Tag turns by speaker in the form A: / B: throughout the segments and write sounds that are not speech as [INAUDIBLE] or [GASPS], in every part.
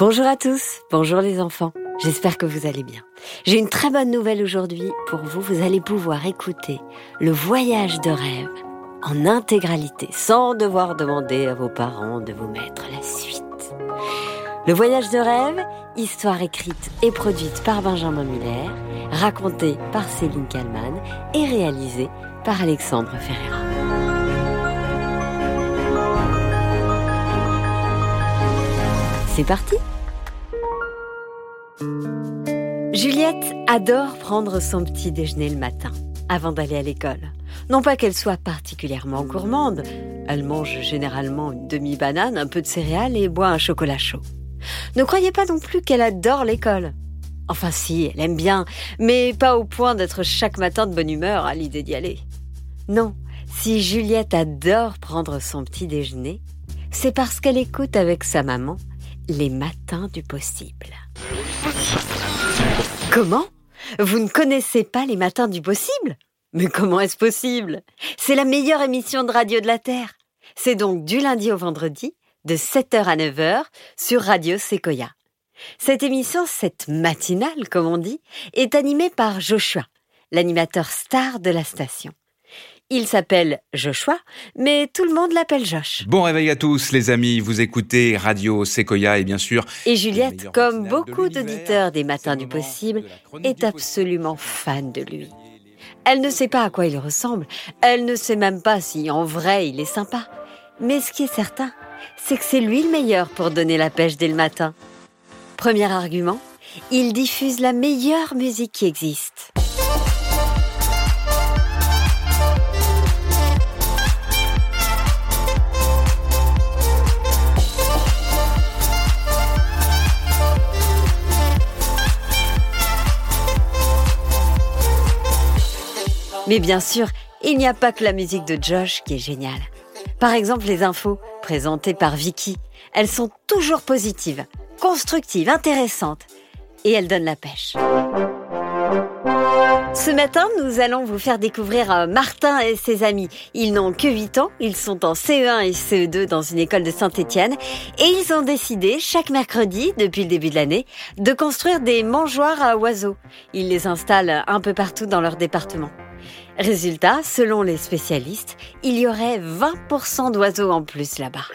A: Bonjour à tous, bonjour les enfants, j'espère que vous allez bien. J'ai une très bonne nouvelle aujourd'hui pour vous, vous allez pouvoir écouter le voyage de rêve en intégralité, sans devoir demander à vos parents de vous mettre la suite. Le voyage de rêve, histoire écrite et produite par Benjamin Muller, racontée par Céline Kallmann et réalisée par Alexandre Ferreira. C'est parti Juliette adore prendre son petit déjeuner le matin, avant d'aller à l'école. Non pas qu'elle soit particulièrement gourmande, elle mange généralement une demi-banane, un peu de céréales et boit un chocolat chaud. Ne croyez pas non plus qu'elle adore l'école. Enfin si, elle aime bien, mais pas au point d'être chaque matin de bonne humeur à l'idée d'y aller. Non, si Juliette adore prendre son petit déjeuner, c'est parce qu'elle écoute avec sa maman les matins du possible. Comment? Vous ne connaissez pas les matins du possible? Mais comment est-ce possible? C'est la meilleure émission de radio de la Terre. C'est donc du lundi au vendredi, de 7h à 9h, sur Radio Sequoia. Cette émission, cette matinale, comme on dit, est animée par Joshua, l'animateur star de la station. Il s'appelle Joshua, mais tout le monde l'appelle Josh.
B: Bon réveil à tous les amis, vous écoutez Radio Sequoia et bien sûr...
A: Et Juliette, comme beaucoup d'auditeurs des Matins du Possible, est absolument fan de lui. Elle ne sait pas à quoi il ressemble, elle ne sait même pas si en vrai il est sympa. Mais ce qui est certain, c'est que c'est lui le meilleur pour donner la pêche dès le matin. Premier argument, il diffuse la meilleure musique qui existe. Mais bien sûr, il n'y a pas que la musique de Josh qui est géniale. Par exemple, les infos présentées par Vicky, elles sont toujours positives, constructives, intéressantes, et elles donnent la pêche. Ce matin, nous allons vous faire découvrir euh, Martin et ses amis. Ils n'ont que 8 ans, ils sont en CE1 et CE2 dans une école de Saint-Étienne et ils ont décidé chaque mercredi, depuis le début de l'année, de construire des mangeoires à oiseaux. Ils les installent un peu partout dans leur département. Résultat, selon les spécialistes, il y aurait 20% d'oiseaux en plus là-bas.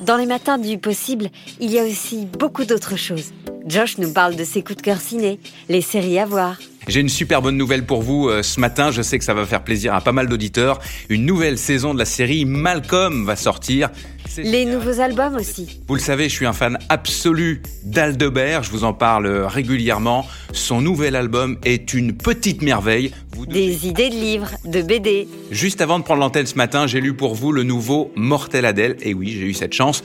A: Dans les matins du possible, il y a aussi beaucoup d'autres choses. Josh nous parle de ses coups de cœur ciné, les séries à voir.
B: J'ai une super bonne nouvelle pour vous euh, ce matin, je sais que ça va faire plaisir à pas mal d'auditeurs. Une nouvelle saison de la série Malcolm va sortir.
A: Les nouveaux albums aussi.
B: Vous le savez, je suis un fan absolu d'Aldebert, je vous en parle régulièrement. Son nouvel album est une petite merveille.
A: Des idées de livres, de BD.
B: Juste avant de prendre l'antenne ce matin, j'ai lu pour vous le nouveau Mortel Adèle. Et oui, j'ai eu cette chance.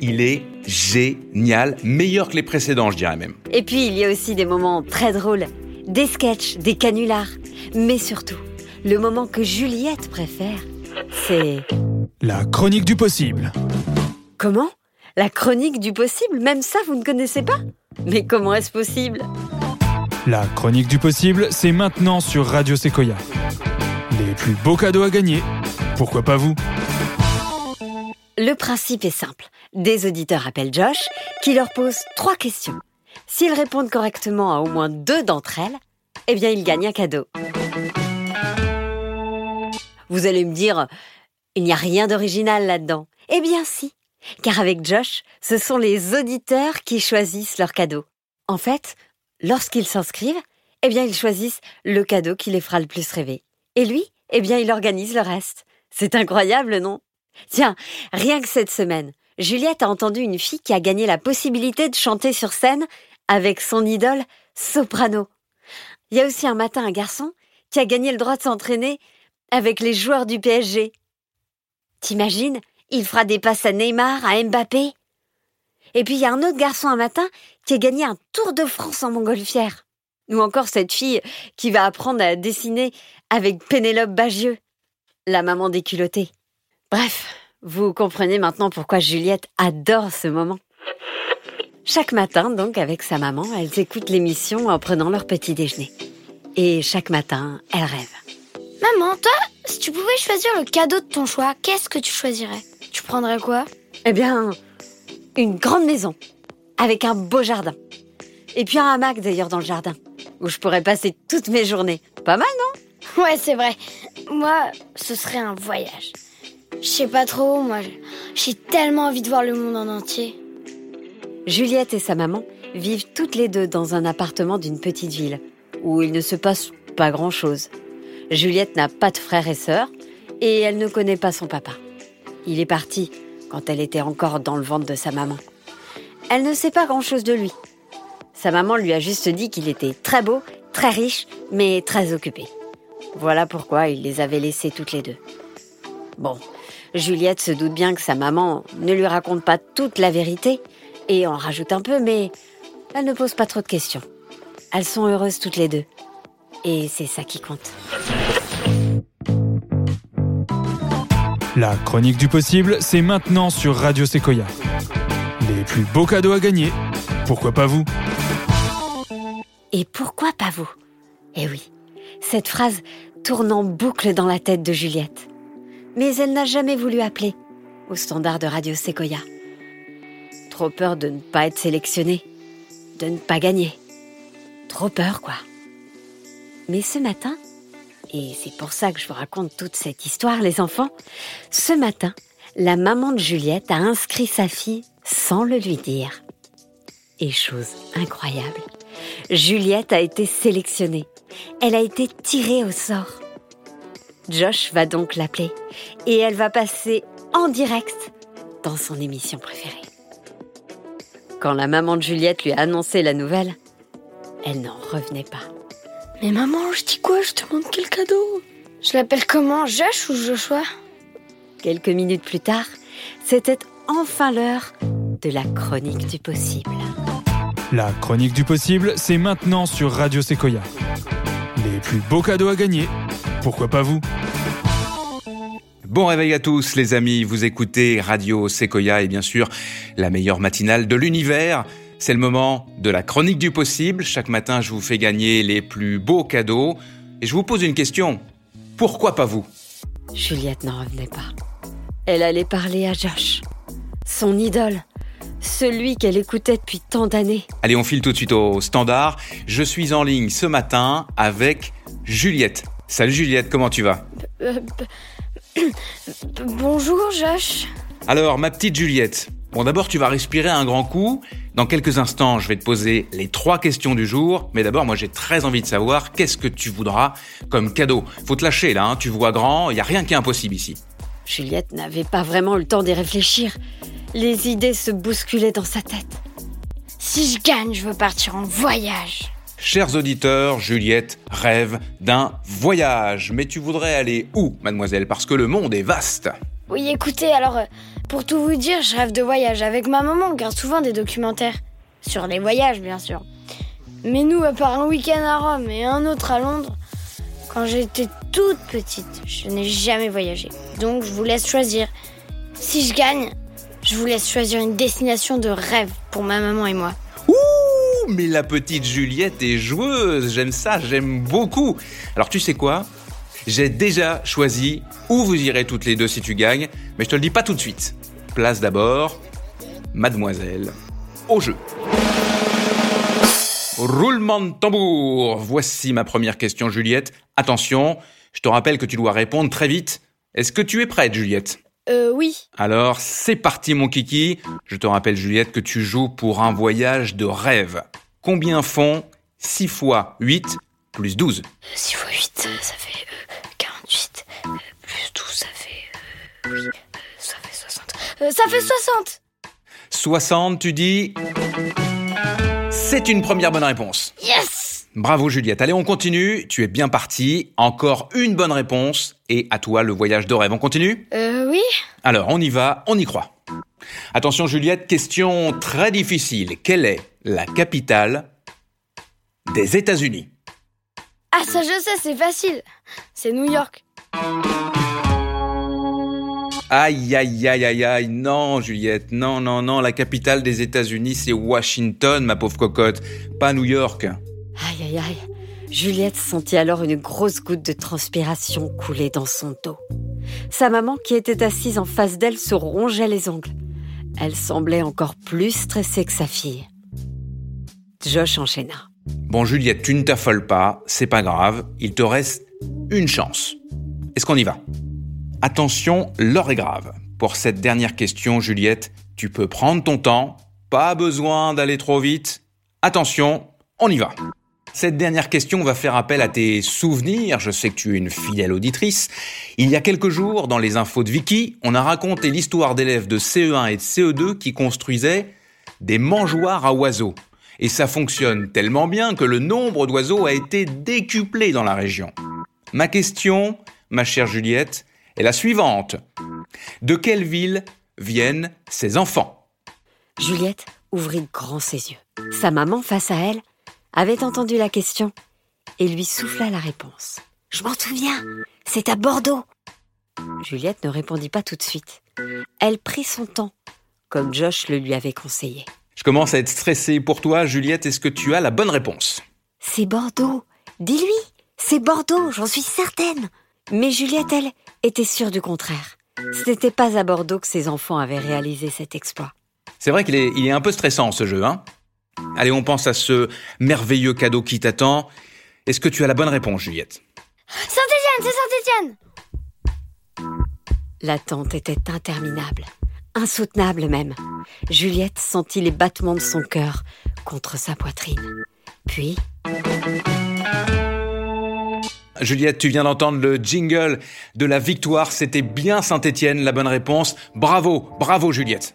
B: Il est génial, meilleur que les précédents, je dirais même.
A: Et puis, il y a aussi des moments très drôles, des sketchs, des canulars. Mais surtout, le moment que Juliette préfère, c'est...
C: La chronique du possible.
A: Comment? La chronique du possible? Même ça, vous ne connaissez pas? Mais comment est-ce possible?
C: La chronique du possible, c'est maintenant sur Radio Sequoia. Les plus beaux cadeaux à gagner. Pourquoi pas vous?
A: Le principe est simple. Des auditeurs appellent Josh, qui leur pose trois questions. S'ils répondent correctement à au moins deux d'entre elles, eh bien, ils gagnent un cadeau. Vous allez me dire, il n'y a rien d'original là-dedans. Eh bien si, car avec Josh, ce sont les auditeurs qui choisissent leur cadeau. En fait, lorsqu'ils s'inscrivent, eh bien ils choisissent le cadeau qui les fera le plus rêver. Et lui, eh bien il organise le reste. C'est incroyable, non? Tiens, rien que cette semaine, Juliette a entendu une fille qui a gagné la possibilité de chanter sur scène avec son idole soprano. Il y a aussi un matin un garçon qui a gagné le droit de s'entraîner avec les joueurs du PSG. T'imagines Il fera des passes à Neymar, à Mbappé. Et puis il y a un autre garçon un matin qui a gagné un Tour de France en montgolfière. Ou encore cette fille qui va apprendre à dessiner avec Pénélope Bagieux, la maman des culottés. Bref, vous comprenez maintenant pourquoi Juliette adore ce moment. Chaque matin, donc, avec sa maman, elles écoutent l'émission en prenant leur petit déjeuner. Et chaque matin, elles rêvent.
D: Maman, toi, si tu pouvais choisir le cadeau de ton choix, qu'est-ce que tu choisirais? Tu prendrais quoi?
A: Eh bien, Une grande maison, avec un beau jardin. Et puis un hamac d'ailleurs dans le jardin, où je pourrais passer toutes mes journées. Pas mal, non?
D: Ouais, c'est vrai. Moi, ce serait un voyage. Je sais pas trop, moi, j'ai tellement envie de voir le monde en entier.
A: Juliette et sa maman vivent toutes les deux dans un appartement d'une petite ville, où il ne se passe pas grand-chose. Juliette n'a pas de frères et sœurs, et elle ne connaît pas son papa. Il est parti quand elle était encore dans le ventre de sa maman. Elle ne sait pas grand-chose de lui. Sa maman lui a juste dit qu'il était très beau, très riche, mais très occupé. Voilà pourquoi il les avait laissés toutes les deux. Bon, Juliette se doute bien que sa maman ne lui raconte pas toute la vérité et en rajoute un peu, mais elle ne pose pas trop de questions. Elles sont heureuses toutes les deux. Et c'est ça qui compte.
C: La chronique du possible, c'est maintenant sur Radio Sequoia. Les plus beaux cadeaux à gagner, pourquoi pas vous?
A: Et pourquoi pas vous? Eh oui, cette phrase tourne en boucle dans la tête de Juliette. Mais elle n'a jamais voulu appeler au standard de Radio Sequoia. Trop peur de ne pas être sélectionnée, de ne pas gagner. Trop peur, quoi. Mais ce matin, et c'est pour ça que je vous raconte toute cette histoire, les enfants. Ce matin, la maman de Juliette a inscrit sa fille sans le lui dire. Et chose incroyable, Juliette a été sélectionnée. Elle a été tirée au sort. Josh va donc l'appeler et elle va passer en direct dans son émission préférée. Quand la maman de Juliette lui a annoncé la nouvelle, elle n'en revenait pas.
D: Mais maman, je dis quoi? Je te demande quel cadeau. Je l'appelle comment? Josh ou Joshua?
A: Quelques minutes plus tard, c'était enfin l'heure de la chronique du possible.
C: La chronique du possible, c'est maintenant sur Radio Sequoia. Les plus beaux cadeaux à gagner, pourquoi pas vous?
B: Bon réveil à tous les amis, vous écoutez Radio Sequoia et bien sûr la meilleure matinale de l'univers. C'est le moment de la chronique du possible. Chaque matin, je vous fais gagner les plus beaux cadeaux. Et je vous pose une question. Pourquoi pas vous?
A: Juliette n'en revenait pas. Elle allait parler à Josh, son idole, celui qu'elle écoutait depuis tant d'années.
B: Allez, on file tout de suite au standard. Je suis en ligne ce matin avec Juliette. Salut Juliette, comment tu vas?
D: Euh, Bonjour Josh.
B: Alors, ma petite Juliette, bon d'abord tu vas respirer un grand coup. Dans quelques instants, je vais te poser les trois questions du jour. Mais d'abord, moi j'ai très envie de savoir qu'est-ce que tu voudras comme cadeau? Faut te lâcher là, hein. tu vois grand, il n'y a rien qui est impossible ici.
A: Juliette n'avait pas vraiment eu le temps d'y réfléchir. Les idées se bousculaient dans sa tête.
D: Si je gagne, je veux partir en voyage.
B: Chers auditeurs, Juliette rêve d'un voyage. Mais tu voudrais aller où, mademoiselle? Parce que le monde est vaste.
D: Oui, écoutez, alors, euh, pour tout vous dire, je rêve de voyage. Avec ma maman, on regarde souvent des documentaires. Sur les voyages, bien sûr. Mais nous, à part un week-end à Rome et un autre à Londres, quand j'étais toute petite, je n'ai jamais voyagé. Donc, je vous laisse choisir. Si je gagne, je vous laisse choisir une destination de rêve pour ma maman et moi.
B: Ouh, mais la petite Juliette est joueuse. J'aime ça, j'aime beaucoup. Alors tu sais quoi? J'ai déjà choisi où vous irez toutes les deux si tu gagnes, mais je te le dis pas tout de suite. Place d'abord, mademoiselle, au jeu. Roulement de tambour. Voici ma première question, Juliette. Attention, je te rappelle que tu dois répondre très vite. Est-ce que tu es prête, Juliette?
D: Euh, oui.
B: alors, c'est parti mon kiki. Je te rappelle Juliette que tu joues pour un voyage de rêve. Combien font 6 fois 8 plus 12
D: 6 x 8, ça fait oui, ça fait 60. Euh, ça fait 60
B: 60, tu dis C'est une première bonne réponse.
D: Yes
B: Bravo Juliette. Allez, on continue. Tu es bien parti. Encore une bonne réponse. Et à toi le voyage de rêve. On continue
D: Euh, oui
B: Alors, on y va, on y croit. Attention Juliette, question très difficile. Quelle est la capitale des États-Unis?
D: Ah, ça je sais, c'est facile. C'est New York.
B: Aïe, aïe, aïe, aïe, aïe, non, Juliette, non, non, non, la capitale des États-Unis, c'est Washington, ma pauvre cocotte, pas New York.
A: Aïe aïe aïe. Juliette sentit alors une grosse goutte de transpiration couler dans son dos. Sa maman, qui était assise en face d'elle, se rongeait les ongles. Elle semblait encore plus stressée que sa fille. Josh enchaîna.
B: Bon Juliette, tu ne t'affoles pas, c'est pas grave, il te reste une chance. Est-ce qu'on y va? Attention, l'heure est grave. Pour cette dernière question, Juliette, tu peux prendre ton temps, pas besoin d'aller trop vite. Attention, on y va. Cette dernière question va faire appel à tes souvenirs. Je sais que tu es une fidèle auditrice. Il y a quelques jours, dans les infos de Vicky, on a raconté l'histoire d'élèves de CE1 et de CE2 qui construisaient des mangeoires à oiseaux. Et ça fonctionne tellement bien que le nombre d'oiseaux a été décuplé dans la région. Ma question, ma chère Juliette, est la suivante. De quelle ville viennent ces enfants?
A: Juliette ouvrit grand ses yeux. Sa maman, face à elle, avait entendu la question et lui souffla la réponse. Je m'en souviens, c'est à Bordeaux. Juliette ne répondit pas tout de suite. Elle prit son temps, comme Josh le lui avait conseillé.
B: Je commence à être stressé pour toi, Juliette. Est-ce que tu as la bonne réponse
A: C'est Bordeaux. Dis-lui, c'est Bordeaux, j'en suis certaine. Mais Juliette, elle, était sûre du contraire. Ce n'était pas à Bordeaux que ses enfants avaient réalisé cet exploit.
B: C'est vrai qu'il est, il est un peu stressant ce jeu, hein Allez, on pense à ce merveilleux cadeau qui t'attend. Est-ce que tu as la bonne réponse, Juliette?
D: Saint-Étienne, c'est Saint-Étienne
A: L'attente était interminable, insoutenable même. Juliette sentit les battements de son cœur contre sa poitrine. Puis...
B: Juliette, tu viens d'entendre le jingle de la victoire. C'était bien Saint-Étienne, la bonne réponse. Bravo, bravo Juliette.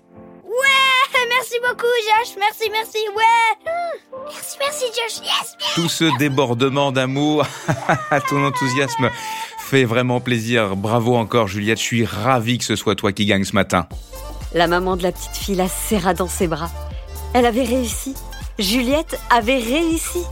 D: Merci beaucoup, Josh. Merci, merci. Ouais. Merci, merci, Josh. Yes.
B: Tout ce débordement d'amour, [LAUGHS] ton enthousiasme fait vraiment plaisir. Bravo encore, Juliette. Je suis ravi que ce soit toi qui gagne ce matin.
A: La maman de la petite fille la serra dans ses bras. Elle avait réussi. Juliette avait réussi.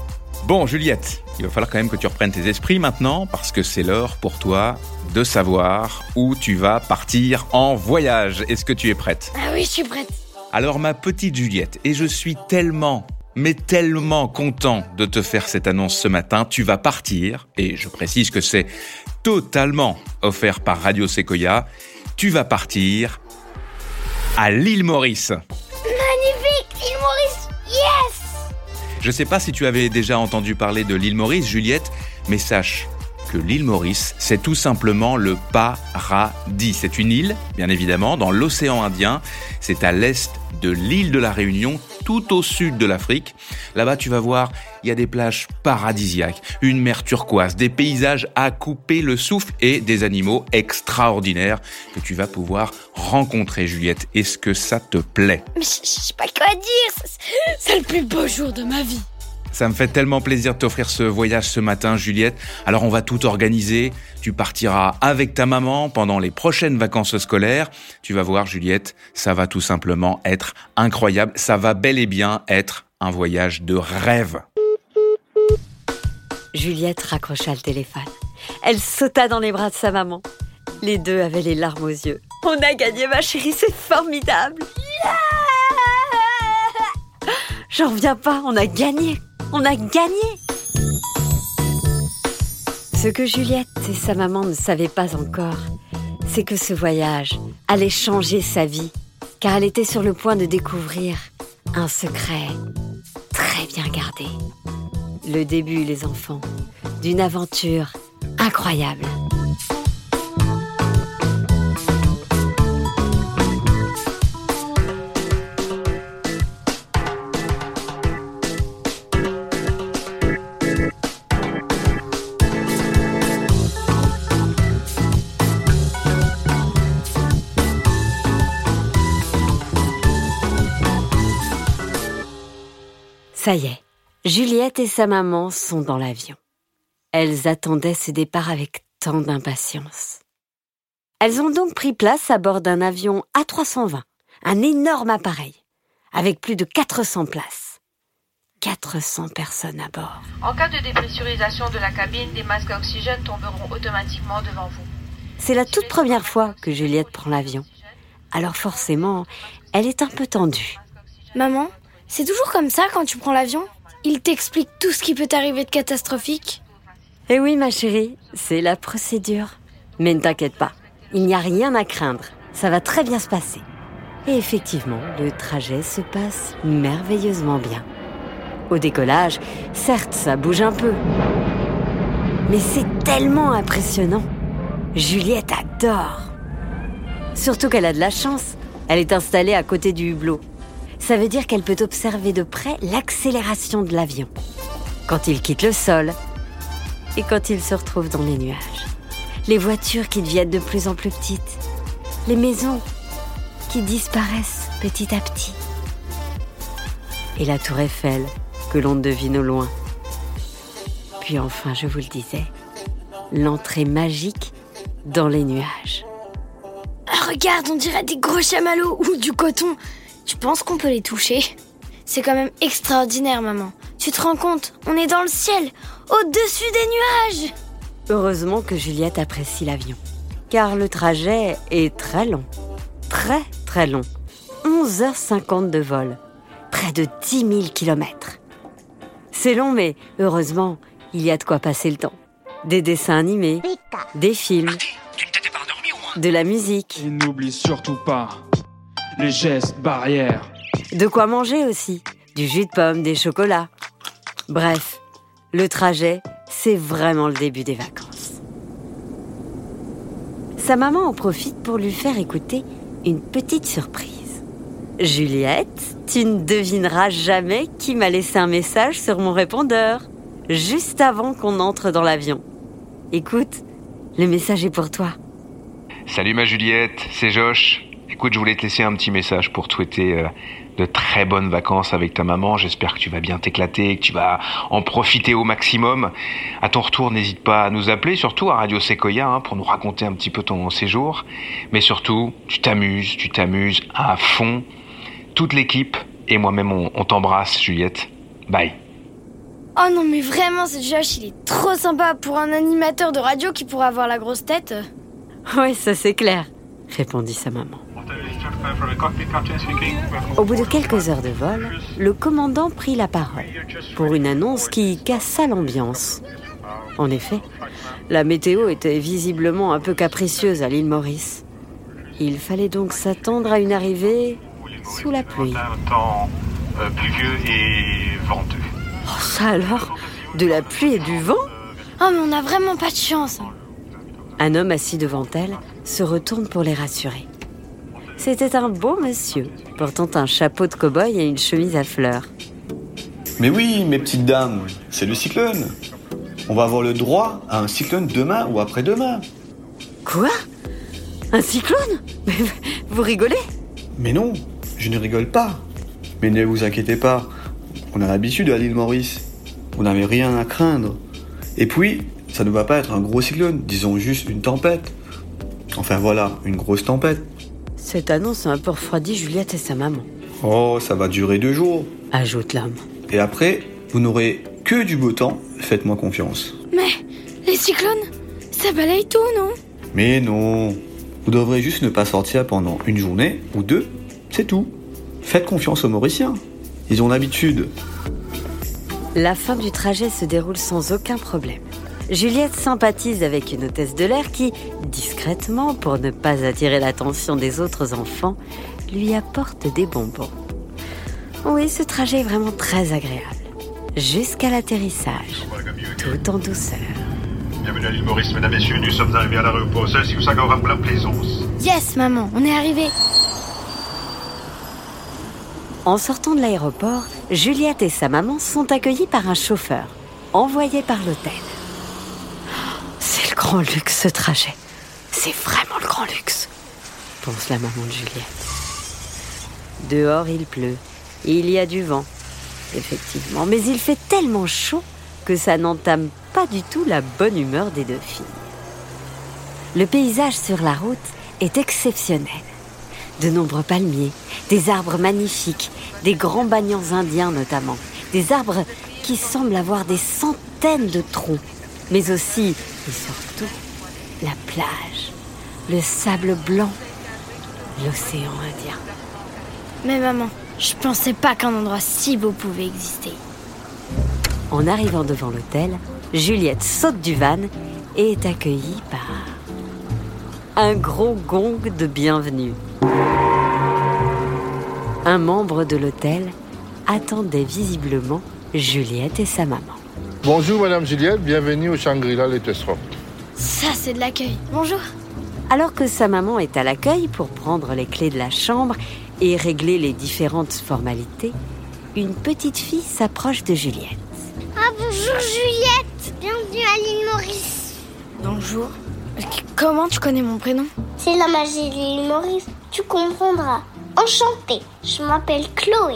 B: Bon, Juliette, il va falloir quand même que tu reprennes tes esprits maintenant parce que c'est l'heure pour toi de savoir où tu vas partir en voyage. Est-ce que tu es prête?
D: Ah oui, je suis prête.
B: Alors ma petite Juliette, et je suis tellement, mais tellement content de te faire cette annonce ce matin, tu vas partir, et je précise que c'est totalement offert par Radio Sequoia, tu vas partir à l'île Maurice. Je sais pas si tu avais déjà entendu parler de l'île Maurice, Juliette, mais sache que l'île Maurice, c'est tout simplement le paradis. C'est une île, bien évidemment, dans l'océan Indien. C'est à l'est de l'île de la Réunion, tout au sud de l'Afrique. Là-bas, tu vas voir, il y a des plages paradisiaques, une mer turquoise, des paysages à couper le souffle et des animaux extraordinaires que tu vas pouvoir rencontrer, Juliette. Est-ce que ça te plaît?
D: Mais je sais pas quoi dire. C'est le plus beau jour de ma vie.
B: Ça me fait tellement plaisir de t'offrir ce voyage ce matin, Juliette. Alors on va tout organiser. Tu partiras avec ta maman pendant les prochaines vacances scolaires. Tu vas voir, Juliette, ça va tout simplement être incroyable. Ça va bel et bien être un voyage de rêve.
A: Juliette raccrocha le téléphone. Elle sauta dans les bras de sa maman. Les deux avaient les larmes aux yeux. On a gagné, ma chérie, c'est formidable. J'en reviens pas, on a gagné. On a gagné. Ce que Juliette et sa maman ne savaient pas encore, c'est que ce voyage allait changer sa vie, car elle était sur le point de découvrir un secret très bien gardé. Le début, les enfants, d'une aventure incroyable. Ça y est, Juliette et sa maman sont dans l'avion. Elles attendaient ce départ avec tant d'impatience. Elles ont donc pris place à bord d'un avion A320, un énorme appareil, avec plus de 400 places. 400 personnes à bord.
E: En cas de dépressurisation de la cabine, des masques à oxygène tomberont automatiquement devant vous.
A: C'est la toute première fois que Juliette prend l'avion. Alors forcément, elle est un peu tendue.
D: Maman, c'est toujours comme ça quand tu prends l'avion Il t'explique tout ce qui peut t'arriver de catastrophique
A: Eh oui, ma chérie, c'est la procédure. Mais ne t'inquiète pas, il n'y a rien à craindre. Ça va très bien se passer. Et effectivement, le trajet se passe merveilleusement bien. Au décollage, certes, ça bouge un peu. Mais c'est tellement impressionnant. Juliette adore. Surtout qu'elle a de la chance. Elle est installée à côté du hublot. Ça veut dire qu'elle peut observer de près l'accélération de l'avion. Quand il quitte le sol et quand il se retrouve dans les nuages. Les voitures qui deviennent de plus en plus petites. Les maisons qui disparaissent petit à petit. Et la tour Eiffel que l'on devine au loin. Puis enfin, je vous le disais, l'entrée magique dans les nuages.
D: Ah, regarde, on dirait des gros chamallows ou du coton. Tu penses qu'on peut les toucher? C'est quand même extraordinaire, maman. Tu te rends compte? On est dans le ciel, au-dessus des nuages
A: Heureusement que Juliette apprécie l'avion, car le trajet est très long. Très, très long. 11h50 de vol. Près de 10 000 kilomètres. C'est long, mais heureusement, il y a de quoi passer le temps. Des dessins animés, des films, de la musique.
C: Et n'oublie surtout pas les gestes barrières.
A: De quoi manger aussi. Du jus de pomme, des chocolats. Bref, le trajet, c'est vraiment le début des vacances. Sa maman en profite pour lui faire écouter une petite surprise. Juliette, tu ne devineras jamais qui m'a laissé un message sur mon répondeur, juste avant qu'on entre dans l'avion. Écoute, le message est pour toi.
B: Salut ma Juliette, c'est Josh. Écoute, je voulais te laisser un petit message pour te souhaiter euh, de très bonnes vacances avec ta maman. J'espère que tu vas bien t'éclater, que tu vas en profiter au maximum. À ton retour, n'hésite pas à nous appeler, surtout à Radio Sequoia, hein, pour nous raconter un petit peu ton séjour. Mais surtout, tu t'amuses, tu t'amuses à fond. Toute l'équipe et moi-même, on, on t'embrasse, Juliette. Bye.
D: Oh non, mais vraiment, ce Josh, il est trop sympa pour un animateur de radio qui pourrait avoir la grosse tête.
A: Ouais, ça c'est clair, répondit sa maman. Au bout de quelques heures de vol, le commandant prit la parole pour une annonce qui cassa l'ambiance. En effet, la météo était visiblement un peu capricieuse à l'île Maurice. Il fallait donc s'attendre à une arrivée sous la pluie.
F: Un temps euh, pluvieux et venteux.
A: Oh, ça alors? De la pluie et du vent?
D: Oh, mais on a vraiment pas de chance.
A: Un homme assis devant elle se retourne pour les rassurer. C'était un beau monsieur, portant un chapeau de cow-boy et une chemise à fleurs.
G: Mais oui, mes petites dames, c'est le cyclone. On va avoir le droit à un cyclone demain ou après-demain.
A: Quoi? Un cyclone? Mais vous rigolez?
G: Mais non, je ne rigole pas. Mais ne vous inquiétez pas, on a l'habitude à l'île Maurice. Vous n'avez rien à craindre. Et puis, ça ne va pas être un gros cyclone, disons juste une tempête. Enfin voilà, une grosse tempête.
A: Cette annonce a un peu refroidi Juliette et sa maman,
G: Oh, ça va durer deux jours.
A: ajoute l'homme.
G: Et après, vous n'aurez que du beau temps, faites-moi confiance.
D: Mais les cyclones, ça balaye tout, non?
G: Mais non, vous devrez juste ne pas sortir pendant une journée ou deux, c'est tout. Faites confiance aux Mauriciens. Ils ont l'habitude.
A: La fin du trajet se déroule sans aucun problème. Juliette sympathise avec une hôtesse de l'air qui, discrètement, pour ne pas attirer l'attention des autres enfants, lui apporte des bonbons. Oui, ce trajet est vraiment très agréable. Jusqu'à l'atterrissage, tout en douceur.
F: Bienvenue à l'île Maurice, mesdames et messieurs. Nous sommes arrivés à l'aéroport seul si vous savez pour la plaisance.
D: Yes, maman, on est arrivé.
A: En sortant de l'aéroport, Juliette et sa maman sont accueillies par un chauffeur, envoyé par l'hôtel. Le grand luxe ce trajet. C'est vraiment le grand luxe, pense la maman de Juliette. Dehors, il pleut. Il y a du vent, effectivement. Mais il fait tellement chaud que ça n'entame pas du tout la bonne humeur des deux filles. Le paysage sur la route est exceptionnel. De nombreux palmiers, des arbres magnifiques, des grands banians indiens notamment, des arbres qui semblent avoir des centaines de troncs, mais aussi et surtout la plage, le sable blanc, l'océan Indien.
D: Mais maman, je pensais pas qu'un endroit si beau pouvait exister.
A: En arrivant devant l'hôtel, Juliette saute du van et est accueillie par un gros gong de bienvenue. Un membre de l'hôtel attendait visiblement Juliette et sa maman.
H: Bonjour Madame Juliette, bienvenue au Shangri-La Lettestrop.
D: Ça, c'est de l'accueil. Bonjour.
A: Alors que sa maman est à l'accueil pour prendre les clés de la chambre et régler les différentes formalités, une petite fille s'approche de Juliette.
I: Ah bonjour Juliette, bienvenue à l'île Maurice.
D: Bonjour. Comment tu connais mon prénom?
I: C'est la magie de l'île Maurice, tu comprendras. Enchantée, je m'appelle Chloé.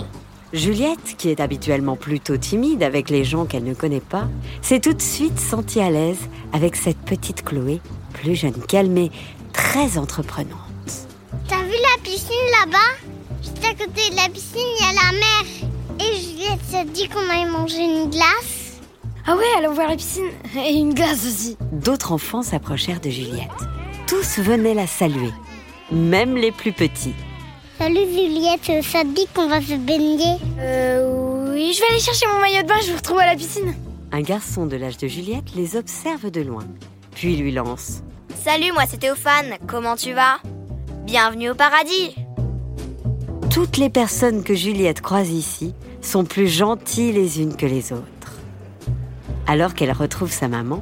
A: Juliette, qui est habituellement plutôt timide avec les gens qu'elle ne connaît pas, s'est tout de suite sentie à l'aise avec cette petite Chloé, plus jeune qu'elle mais très entreprenante.
I: T'as vu la piscine là-bas? Juste à côté de la piscine, il y a la mer. Et Juliette s'est dit qu'on allait manger une glace.
D: Ah ouais, allons voir la piscine. Et une glace aussi.
A: D'autres enfants s'approchèrent de Juliette. Tous venaient la saluer, même les plus petits.
I: Salut Juliette, ça te dit qu'on va se baigner
D: Euh, oui, je vais aller chercher mon maillot de bain, je vous retrouve à la piscine.
A: Un garçon de l'âge de Juliette les observe de loin, puis lui lance.
J: Salut, moi c'est Théophane, comment tu vas? Bienvenue au paradis
A: Toutes les personnes que Juliette croise ici sont plus gentilles les unes que les autres. Alors qu'elle retrouve sa maman,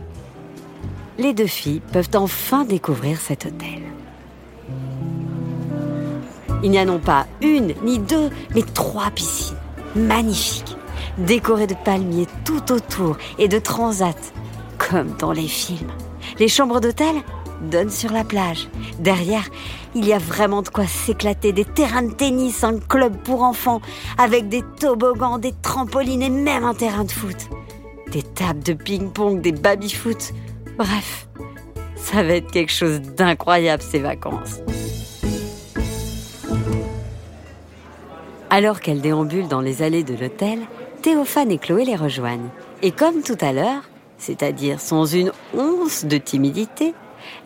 A: les deux filles peuvent enfin découvrir cet hôtel. Il n'y a non pas une ni deux, mais trois piscines magnifiques, décorées de palmiers tout autour et de transats, comme dans les films. Les chambres d'hôtel donnent sur la plage. Derrière, il y a vraiment de quoi s'éclater. Des terrains de tennis, un club pour enfants, avec des toboggans, des trampolines et même un terrain de foot. Des tables de ping-pong, des baby-foot. Bref, ça va être quelque chose d'incroyable ces vacances. Alors qu'elle déambule dans les allées de l'hôtel, Théophane et Chloé les rejoignent. Et comme tout à l'heure, c'est-à-dire sans une once de timidité,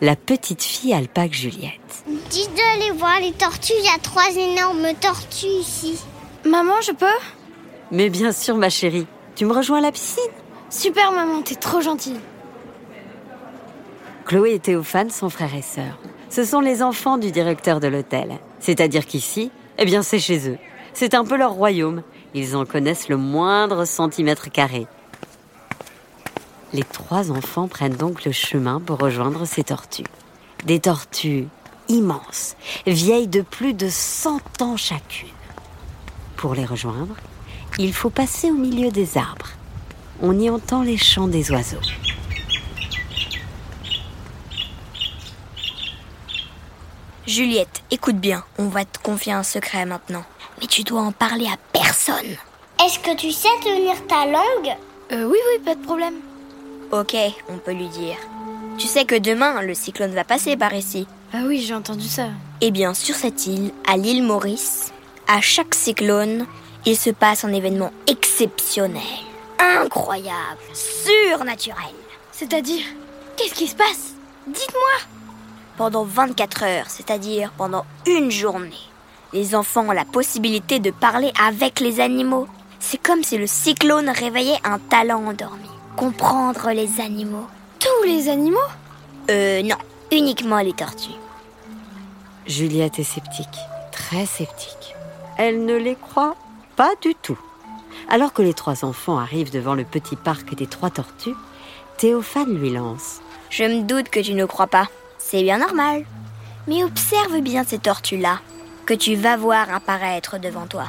A: la petite fille alpague Juliette.
I: Dis d'aller voir les tortues, il y a trois énormes tortues ici.
D: Maman, je peux?
A: Mais bien sûr, ma chérie, tu me rejoins à la piscine?
D: Super maman, t'es trop gentille.
A: Chloé et Théophane sont frères et sœurs. Ce sont les enfants du directeur de l'hôtel. C'est-à-dire qu'ici, eh bien, c'est chez eux. C'est un peu leur royaume. Ils en connaissent le moindre centimètre carré. Les trois enfants prennent donc le chemin pour rejoindre ces tortues. Des tortues immenses, vieilles de plus de 100 ans chacune. Pour les rejoindre, il faut passer au milieu des arbres. On y entend les chants des oiseaux.
J: Juliette, écoute bien, on va te confier un secret maintenant. Mais tu dois en parler à personne.
I: Est-ce que tu sais tenir ta langue
D: Euh, oui, oui, pas de problème.
J: Ok, on peut lui dire. Tu sais que demain, le cyclone va passer par ici.
D: Ah oui, j'ai entendu ça.
J: Eh bien, sur cette île, à l'île Maurice, à chaque cyclone, il se passe un événement exceptionnel, incroyable, surnaturel.
D: C'est-à-dire, qu'est-ce qui se passe? Dites-moi
J: Pendant 24 heures, c'est-à-dire pendant une journée, les enfants ont la possibilité de parler avec les animaux. C'est comme si le cyclone réveillait un talent endormi. Comprendre les animaux.
D: Tous les animaux?
J: Euh, non, uniquement les tortues.
A: Juliette est sceptique, très sceptique. Elle ne les croit pas du tout. Alors que les trois enfants arrivent devant le petit parc des trois tortues, Théophane lui lance.
J: Je me doute que tu ne crois pas. C'est bien normal. Mais observe bien ces tortues-là, que tu vas voir apparaître devant toi.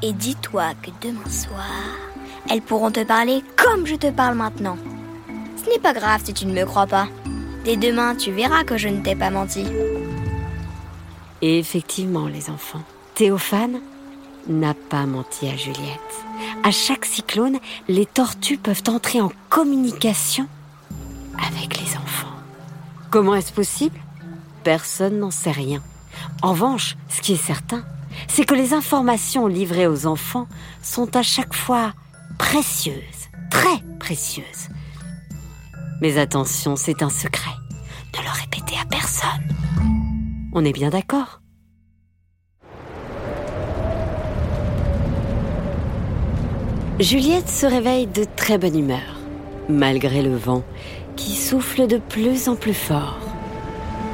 J: Et dis-toi que demain soir, elles pourront te parler comme je te parle maintenant. Ce n'est pas grave si tu ne me crois pas. Dès demain, tu verras que je ne t'ai pas menti.
A: Et effectivement, les enfants, Théophane n'a pas menti à Juliette. À chaque cyclone, les tortues peuvent entrer en communication avec les enfants. Comment est-ce possible? Personne n'en sait rien. En revanche, ce qui est certain, c'est que les informations livrées aux enfants sont à chaque fois précieuses, très précieuses. Mais attention, c'est un secret. Ne le répétez à personne. On est bien d'accord? Juliette se réveille de très bonne humeur, malgré le vent qui souffle de plus en plus fort.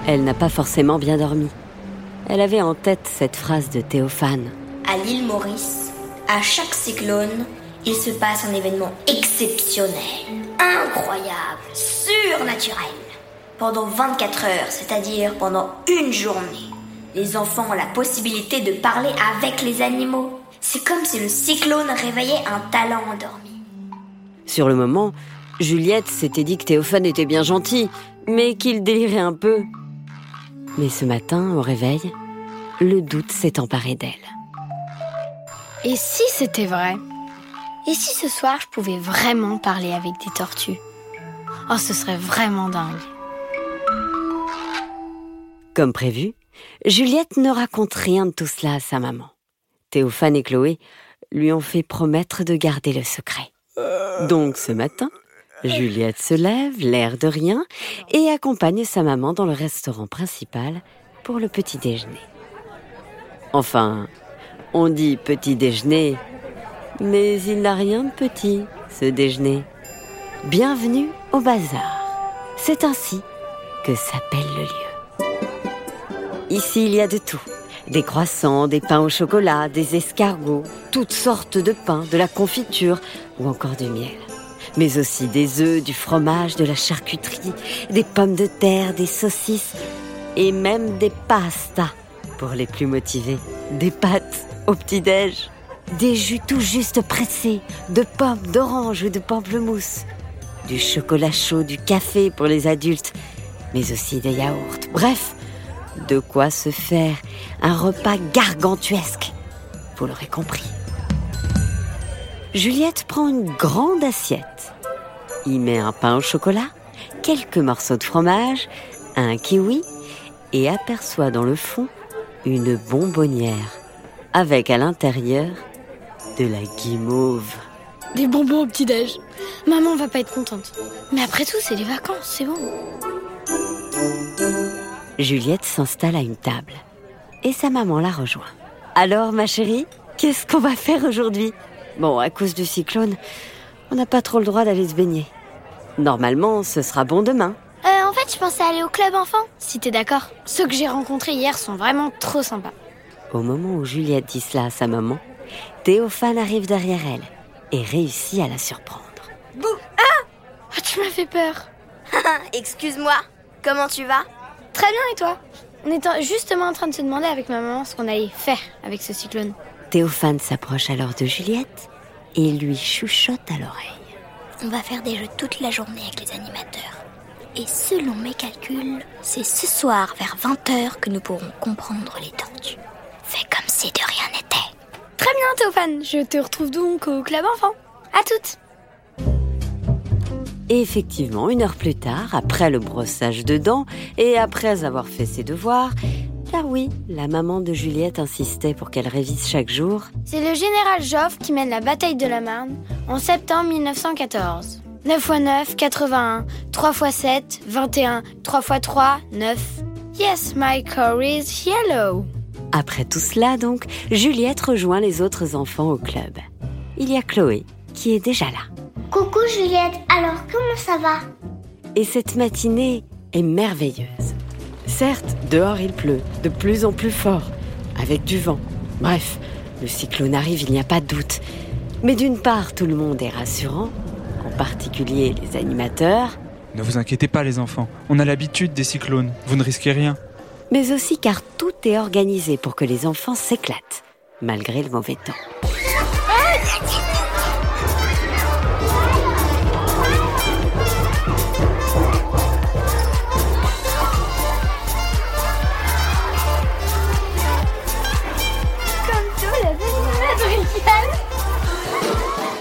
A: Elle n'a pas forcément bien dormi. Elle avait en tête cette phrase de Théophane.
J: à l'île Maurice, à chaque cyclone, il se passe un événement exceptionnel, incroyable, surnaturel. Pendant 24 heures, c'est-à-dire pendant une journée, les enfants ont la possibilité de parler avec les animaux. C'est comme si le cyclone réveillait un talent endormi.
A: Sur le moment, Juliette s'était dit que Théophane était bien gentil, mais qu'il délirait un peu. Mais ce matin, au réveil, le doute s'est emparé d'elle.
D: Et si c'était vrai? Et si ce soir je pouvais vraiment parler avec des tortues? Oh, ce serait vraiment dingue.
A: Comme prévu, Juliette ne raconte rien de tout cela à sa maman. Théophane et Chloé lui ont fait promettre de garder le secret. Donc ce matin, Juliette se lève, l'air de rien, et accompagne sa maman dans le restaurant principal pour le petit déjeuner. Enfin, on dit petit déjeuner, mais il n'a rien de petit, ce déjeuner. Bienvenue au bazar. C'est ainsi que s'appelle le lieu. Ici, il y a de tout. Des croissants, des pains au chocolat, des escargots, toutes sortes de pains, de la confiture ou encore du miel. Mais aussi des œufs, du fromage, de la charcuterie, des pommes de terre, des saucisses et même des pastas pour les plus motivés. Des pâtes au petit-déj, des jus tout juste pressés, de pommes, d'orange ou de pamplemousse, du chocolat chaud, du café pour les adultes, mais aussi des yaourts. Bref, de quoi se faire un repas gargantuesque. Vous l'aurez compris. Juliette prend une grande assiette, y met un pain au chocolat, quelques morceaux de fromage, un kiwi et aperçoit dans le fond une bonbonnière avec à l'intérieur de la guimauve.
D: Des bonbons au petit-déj. Maman va pas être contente. Mais après tout, c'est les vacances, c'est bon.
A: Juliette s'installe à une table et sa maman la rejoint. Alors, ma chérie, qu'est-ce qu'on va faire aujourd'hui? Bon, à cause du cyclone, on n'a pas trop le droit d'aller se baigner. Normalement, ce sera bon demain.
D: Euh, en fait, je pensais aller au club enfant, si t'es d'accord. Ceux que j'ai rencontrés hier sont vraiment trop sympas.
A: Au moment où Juliette dit cela à sa maman, Théophane arrive derrière elle et réussit à la surprendre.
J: Bouh Ah
D: Oh, tu m'as fait peur. [LAUGHS]
J: Excuse-moi, comment tu vas?
D: Très bien, et toi? On était justement en train de se demander avec ma maman ce qu'on allait faire avec ce cyclone.
A: Théophane s'approche alors de Juliette et lui chuchote à l'oreille.
J: On va faire des jeux toute la journée avec les animateurs. Et selon mes calculs, c'est ce soir vers 20h que nous pourrons comprendre les tortues. Fais comme si de rien n'était.
D: Très bien, Théophane. Je te retrouve donc au club enfant. À toutes.
A: Et effectivement, une heure plus tard, après le brossage de dents et après avoir fait ses devoirs, car oui, la maman de Juliette insistait pour qu'elle révise chaque jour.
D: C'est le général Joffre qui mène la bataille de la Marne en septembre 1914. 9 x 9, 81. 3 x 7, 21. 3 x 3, 9. Yes, my car is yellow.
A: Après tout cela, donc, Juliette rejoint les autres enfants au club. Il y a Chloé qui est déjà là.
I: Coucou Juliette, alors comment ça va?
A: Et cette matinée est merveilleuse. Certes, dehors il pleut, de plus en plus fort, avec du vent. Bref, le cyclone arrive, il n'y a pas de doute. Mais d'une part, tout le monde est rassurant, en particulier les animateurs,
C: Ne vous inquiétez pas les enfants, on a l'habitude des cyclones, vous ne risquez rien.
A: mais aussi car tout est organisé pour que les enfants s'éclatent, malgré le mauvais temps.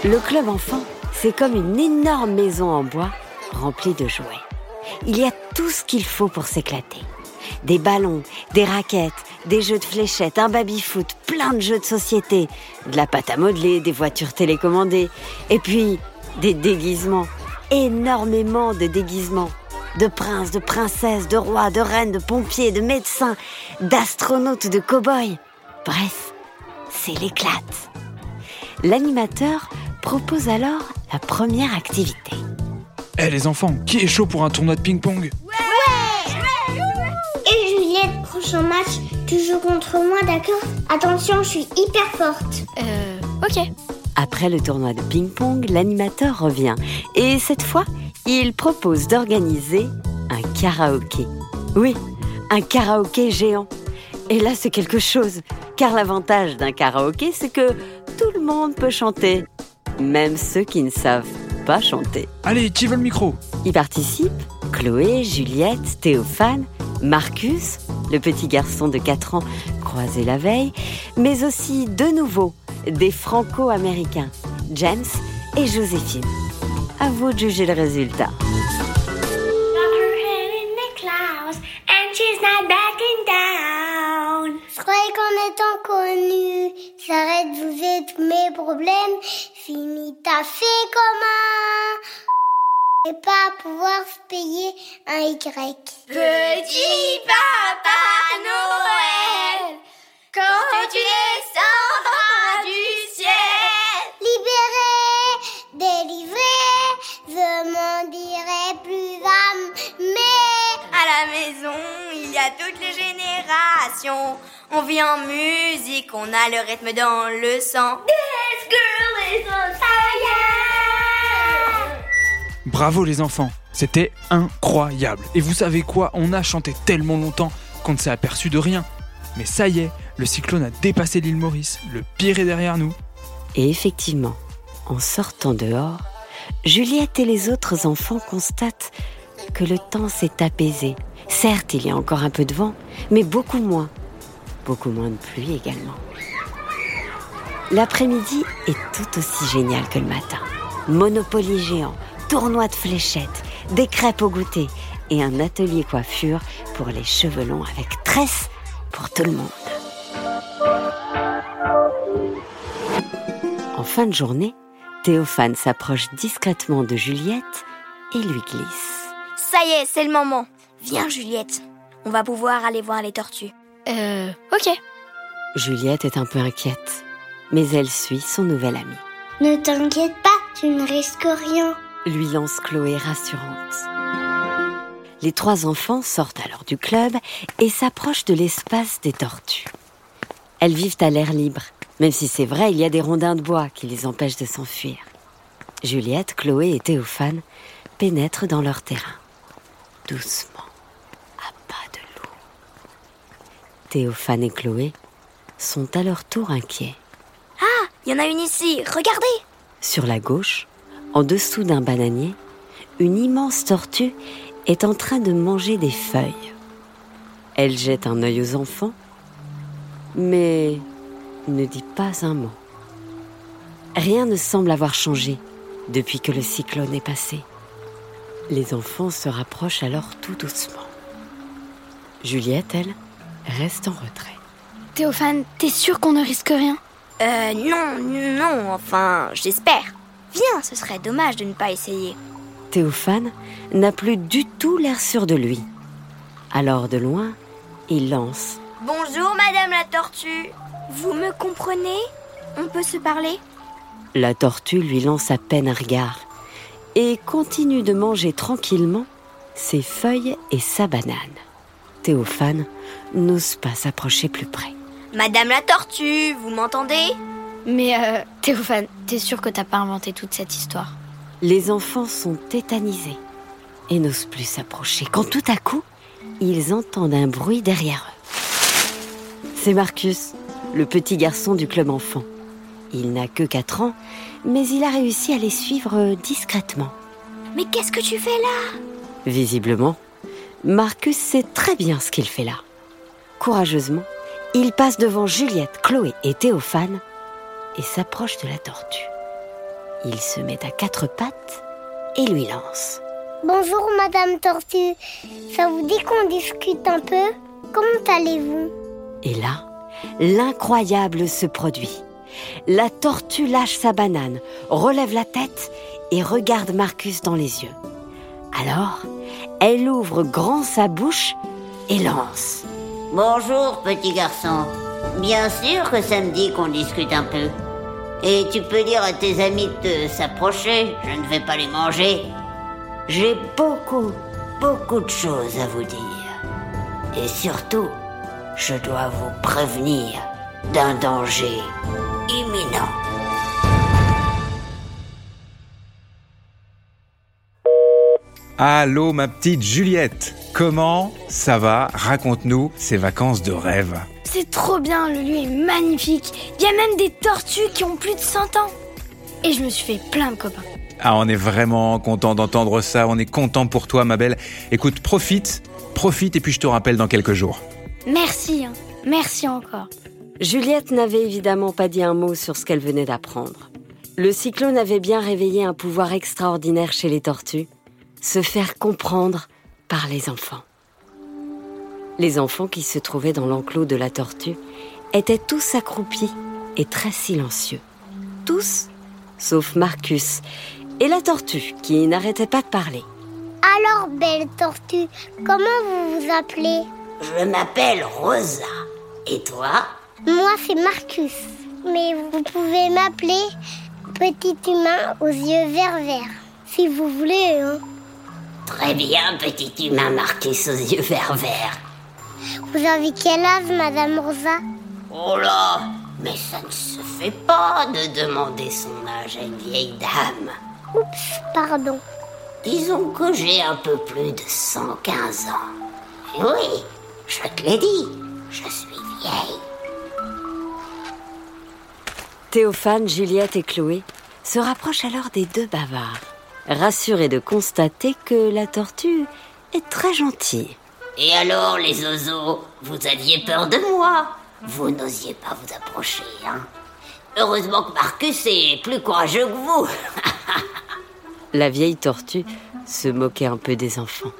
D: Le
A: club enfant, c'est comme une énorme maison en bois remplie de jouets. Il y a tout ce qu'il faut pour s'éclater. Des ballons, des raquettes, des jeux de fléchettes, un baby-foot, plein de jeux de société, de la pâte à modeler, des voitures télécommandées, et puis des déguisements, énormément de déguisements. De princes, de princesses, de rois, de reines, de pompiers, de médecins, d'astronautes, de cow-boys. Bref, c'est l'éclate. L'animateur propose alors la première activité.
C: Eh les enfants, qui est chaud pour un tournoi de ping-pong?
I: Et Juliette, prochain match, tu Tu joues contre moi, d'accord? Attention, je suis hyper forte.
D: Euh, ok.
A: Après le tournoi de ping-pong, l'animateur revient et cette fois, il propose d'organiser un karaoké. Oui, un karaoké géant. Et là, c'est quelque chose, car l'avantage d'un karaoké, c'est que tout le monde peut chanter, même ceux qui ne savent pas chanter.
C: Allez, qui veut le micro
A: Y participent Chloé, Juliette, Théophane, Marcus, le petit garçon de 4 ans croisé la veille, mais aussi de nouveau des franco-américains, James et Joséphine. À vous de juger le résultat.
I: Je croyais qu'en étant connu, ça tous mes problèmes. Fini ta fait commun. Et pas pouvoir se payer un Y.
J: Petit papa Noël, quand tu descendras du ciel.
I: Libéré, délivré, je m'en dirai plus âme. Mais
J: À la maison, y a toutes les générations. On vit en musique, on a le rythme dans le sang. This girl is on fire.
C: Bravo les enfants, c'était incroyable. Et vous savez quoi? On a chanté tellement longtemps qu'on ne s'est aperçu de rien. Mais ça y est, le cyclone a dépassé l'île Maurice, le pire est derrière nous.
A: Et effectivement, en sortant dehors, Juliette et les autres enfants constatent que le temps s'est apaisé. Certes, il y a encore un peu de vent, mais beaucoup moins. Beaucoup moins de pluie également. L'après-midi est tout aussi génial que le matin. Monopoly géant, tournoi de fléchettes, des crêpes au goûter et un atelier coiffure pour les cheveux longs avec tresse pour tout le monde. En fin de journée, Théophane s'approche discrètement de Juliette et lui glisse.
J: Ça y est, c'est le moment. Viens Juliette, on va pouvoir aller voir les tortues.
D: Euh, ok.
A: Juliette est un peu inquiète, mais elle suit son nouvel ami.
I: ne t'inquiète pas, tu ne risques rien.
A: lui lance Chloé rassurante. Les trois enfants sortent alors du club et s'approchent de l'espace des tortues. Elles vivent à l'air libre, même si c'est vrai, il y a des rondins de bois qui les empêchent de s'enfuir. Juliette, Chloé et Théophane pénètrent dans leur terrain. Doucement, à pas de loup. Théophane et Chloé sont à leur tour inquiets.
J: Ah, il y en a une ici, regardez
A: Sur la gauche, en dessous d'un bananier, une immense tortue est en train de manger des feuilles. Elle jette un œil aux enfants, mais ne dit pas un mot. Rien ne semble avoir changé depuis que le cyclone est passé. Les enfants se rapprochent alors tout doucement. Juliette, elle, reste en retrait.
D: Théophane, t'es sûr qu'on ne risque rien?
J: Euh, non, non, enfin, j'espère. Viens, ce serait dommage de ne pas essayer.
A: Théophane n'a plus du tout l'air sûr de lui. Alors de loin, il lance
J: Bonjour, Madame la Tortue. Vous me comprenez? On peut se parler?
A: La tortue lui lance à peine un regard et continue de manger tranquillement ses feuilles et sa banane. Théophane n'ose pas s'approcher plus près.
J: Madame la Tortue, vous m'entendez?
D: Mais euh, Théophane, t'es sûr que t'as pas inventé toute cette histoire?
A: Les enfants sont tétanisés et n'osent plus s'approcher quand tout à coup, ils entendent un bruit derrière eux. C'est Marcus, le petit garçon du club enfant. Il n'a que 4 ans, mais il a réussi à les suivre discrètement.
J: Mais qu'est-ce que tu fais là?
A: Visiblement, Marcus sait très bien ce qu'il fait là. Courageusement, il passe devant Juliette, Chloé et Théophane et s'approche de la tortue. Il se met à quatre pattes et lui lance.
I: Bonjour Madame Tortue, ça vous dit qu'on discute un peu? Comment allez-vous?
A: Et là, l'incroyable se produit. La tortue lâche sa banane, relève la tête et regarde Marcus dans les yeux. Alors, elle ouvre grand sa bouche et lance.
K: Bonjour, petit garçon. Bien sûr que ça me dit qu'on discute un peu. Et tu peux dire à tes amis de s'approcher, je ne vais pas les manger. J'ai beaucoup, beaucoup de choses à vous dire. Et surtout, je dois vous prévenir d'un danger imminent.
B: Allô ma petite Juliette, comment ça va? Raconte-nous ces vacances de rêve.
D: C'est trop bien, le lieu est magnifique. Il y a même des tortues qui ont plus de 100 ans. Et je me suis fait plein de copains.
B: Ah, on est vraiment content d'entendre ça, on est content pour toi ma belle. Écoute, profite, profite et puis je te rappelle dans quelques jours.
D: Merci, hein. merci encore.
A: Juliette n'avait évidemment pas dit un mot sur ce qu'elle venait d'apprendre. Le cyclone avait bien réveillé un pouvoir extraordinaire chez les tortues, se faire comprendre par les enfants. Les enfants qui se trouvaient dans l'enclos de la tortue étaient tous accroupis et très silencieux. Tous, sauf Marcus et la tortue qui n'arrêtait pas de parler.
I: Alors, belle tortue, comment vous vous appelez?
K: Je m'appelle Rosa. Et toi?
I: Moi, c'est Marcus. Mais vous pouvez m'appeler Petit humain aux yeux verts verts, si vous voulez. Hein.
K: Très bien, petit humain Marcus aux yeux verts verts.
I: Vous avez quel âge, Madame Rosa
K: Oh là Mais ça ne se fait pas de demander son âge à une vieille dame.
I: Oups, pardon.
K: Disons que j'ai un peu plus de 115 ans. Et oui, je te l'ai dit, je suis vieille.
A: Théophane, Juliette et Chloé se rapprochent alors des deux bavards, rassurés de constater que la tortue est très gentille.
K: Et alors, les oiseaux, vous aviez peur de moi Vous n'osiez pas vous approcher, hein Heureusement que Marcus est plus courageux que vous. [LAUGHS]
A: La vieille tortue se moquait un peu des enfants.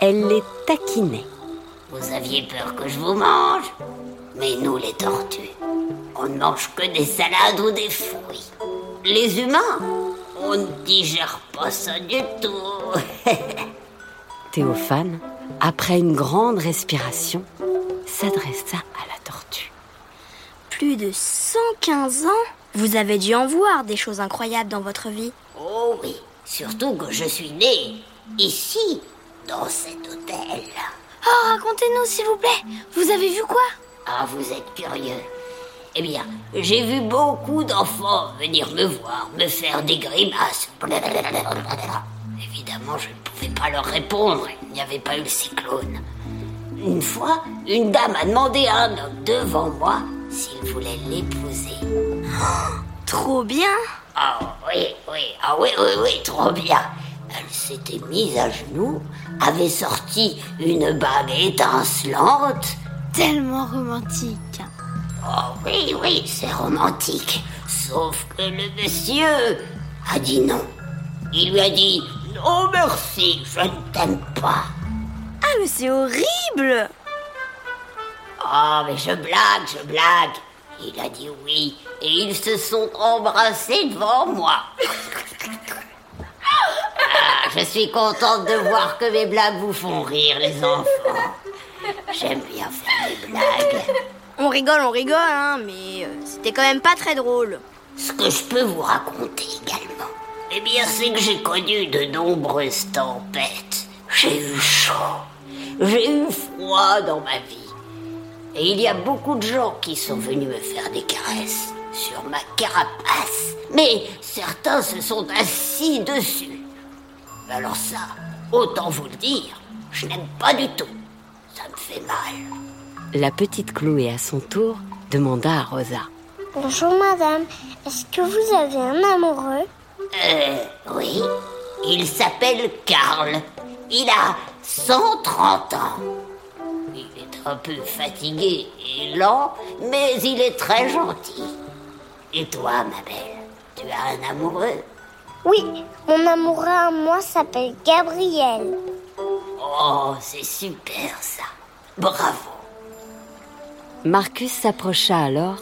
A: Elle les taquinait.
K: Vous aviez peur que je vous mange Mais nous, les tortues, on ne mange que des salades ou des fruits. Les humains, on ne digère pas ça du tout. [LAUGHS]
A: Théophane, après une grande respiration, s'adressa à la tortue.
J: Plus de 115 ans Vous avez dû en voir des choses incroyables dans votre vie.
K: Oh oui, surtout que je suis née ici, dans cet hôtel.
D: Oh, racontez-nous, s'il vous plaît. Vous avez vu quoi?
K: Ah, vous êtes curieux. Eh bien, j'ai vu beaucoup d'enfants venir me voir, me faire des grimaces. Évidemment, je ne pouvais pas leur répondre, il n'y avait pas eu le cyclone. Une fois, une dame a demandé à un homme devant moi s'il voulait l'épouser. [GASPS]
J: Trop bien
K: Ah oui, oui, ah oui, oui, oui, trop bien. Elle s'était mise à genoux, avait sorti une bague étincelante.
D: Tellement romantique.
K: Oh oui, oui, c'est romantique. Sauf que le monsieur a dit non. Il lui a dit non merci, je ne t'aime pas.
J: Ah, mais c'est horrible
K: Oh, mais je blague, je blague. Il a dit oui et ils se sont embrassés devant moi. Ah, je suis contente de voir que mes blagues vous font rire, les enfants. J'aime bien faire des blagues.
J: On rigole, on rigole, hein, mais euh, c'était quand même pas très drôle.
K: Ce que je peux vous raconter également, eh bien, c'est que j'ai connu de nombreuses tempêtes. J'ai eu chaud, j'ai eu froid dans ma vie. Et il y a beaucoup de gens qui sont venus me faire des caresses sur ma carapace. Mais certains se sont assis dessus. Alors ça, autant vous le dire, je n'aime pas du tout. Ça me fait mal.
A: La petite Chloé, à son tour, demanda à Rosa.
I: Bonjour madame, est-ce que vous avez un amoureux?
K: Euh, oui. Il s'appelle Karl. Il a 130 ans. Il est un peu fatigué et lent, mais il est très gentil. Et toi, ma belle, tu as un amoureux?
I: Oui, mon amoureux à moi s'appelle Gabriel.
K: Oh, c'est super ça. Bravo.
A: Marcus s'approcha alors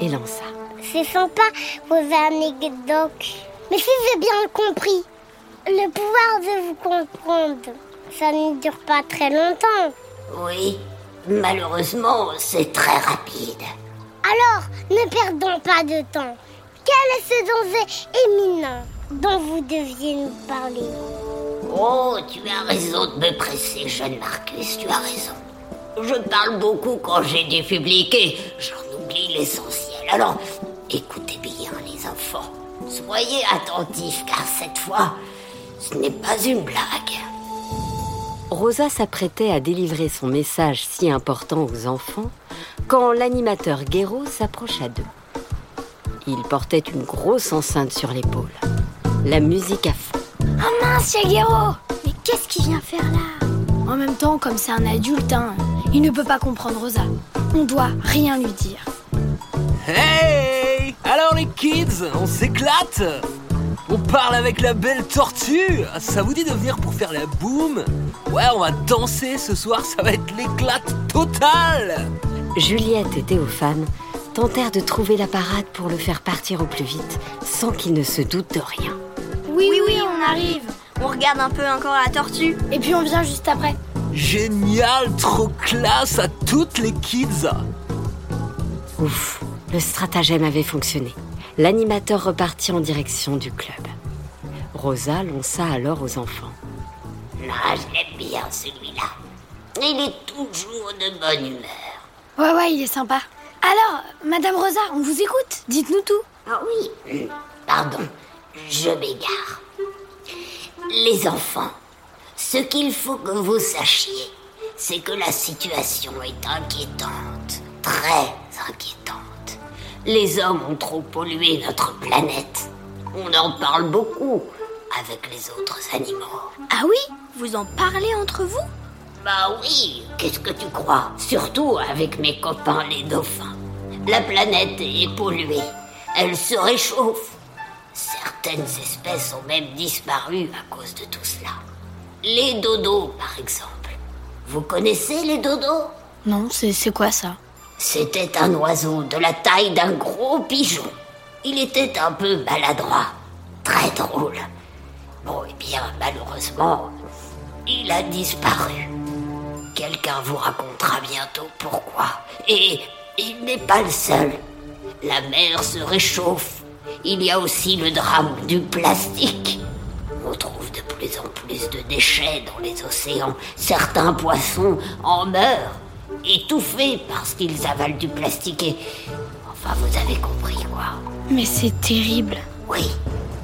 A: et lança.
I: C'est sympa vos anecdotes. Mais si j'ai bien compris, le pouvoir de vous comprendre, ça ne dure pas très longtemps.
K: Oui, malheureusement, c'est très rapide.
I: Alors, ne perdons pas de temps. Quel est ce danger éminent dont vous deviez nous parler?
K: Oh, tu as raison de me presser, jeune Marcus, tu as raison. Je parle beaucoup quand j'ai du public et j'en oublie l'essentiel. Alors, écoutez bien les enfants. Soyez attentifs car cette fois, ce n'est pas une blague.
A: Rosa s'apprêtait à délivrer son message si important aux enfants quand l'animateur Guéraud s'approcha d'eux. Il portait une grosse enceinte sur l'épaule. La musique à fond.
D: Oh mince, Guéraud Mais qu'est-ce qu'il vient faire là? En même temps, comme c'est un adulte, hein, il ne peut pas comprendre Rosa. On doit rien lui dire.
L: Hey Alors les kids, on s'éclate? On parle avec la belle tortue? Ça vous dit de venir pour faire la boum? Ouais, on va danser ce soir, ça va être l'éclate totale
A: Juliette et Théophane tentèrent de trouver la parade pour le faire partir au plus vite, sans qu'il ne se doute de rien.
D: Oui, oui, oui, on arrive.
J: On regarde un peu encore la tortue.
D: Et puis on vient juste après.
L: Génial, trop classe à toutes les kids
A: Ouf, le stratagème avait fonctionné. L'animateur repartit en direction du club. Rosa lança alors aux enfants.
K: Ah, je l'aime bien celui-là. Il est toujours de bonne humeur.
D: Ouais, ouais, il est sympa. Alors, Madame Rosa, on vous écoute. Dites-nous tout.
K: Ah oui, pardon, je m'égare. Les enfants, ce qu'il faut que vous sachiez, c'est que la situation est inquiétante, très inquiétante. Les hommes ont trop pollué notre planète. On en parle beaucoup avec les autres animaux.
J: Ah oui? Vous en parlez entre vous?
K: Bah oui, qu'est-ce que tu crois? Surtout avec mes copains les dauphins. La planète est polluée. Elle se réchauffe. Certaines espèces ont même disparu à cause de tout cela. Les dodos, par exemple. Vous connaissez les dodos?
D: Non, c'est quoi ça?
K: C'était un oiseau de la taille d'un gros pigeon. Il était un peu maladroit, très drôle. Bon, eh bien, malheureusement, il a disparu. Quelqu'un vous racontera bientôt pourquoi. Et il n'est pas le seul. La mer se réchauffe. Il y a aussi le drame du plastique. On trouve de plus en plus de déchets dans les océans. Certains poissons en meurent, étouffés parce qu'ils avalent du plastique et... Enfin, vous avez compris quoi.
D: Mais c'est terrible.
K: Oui,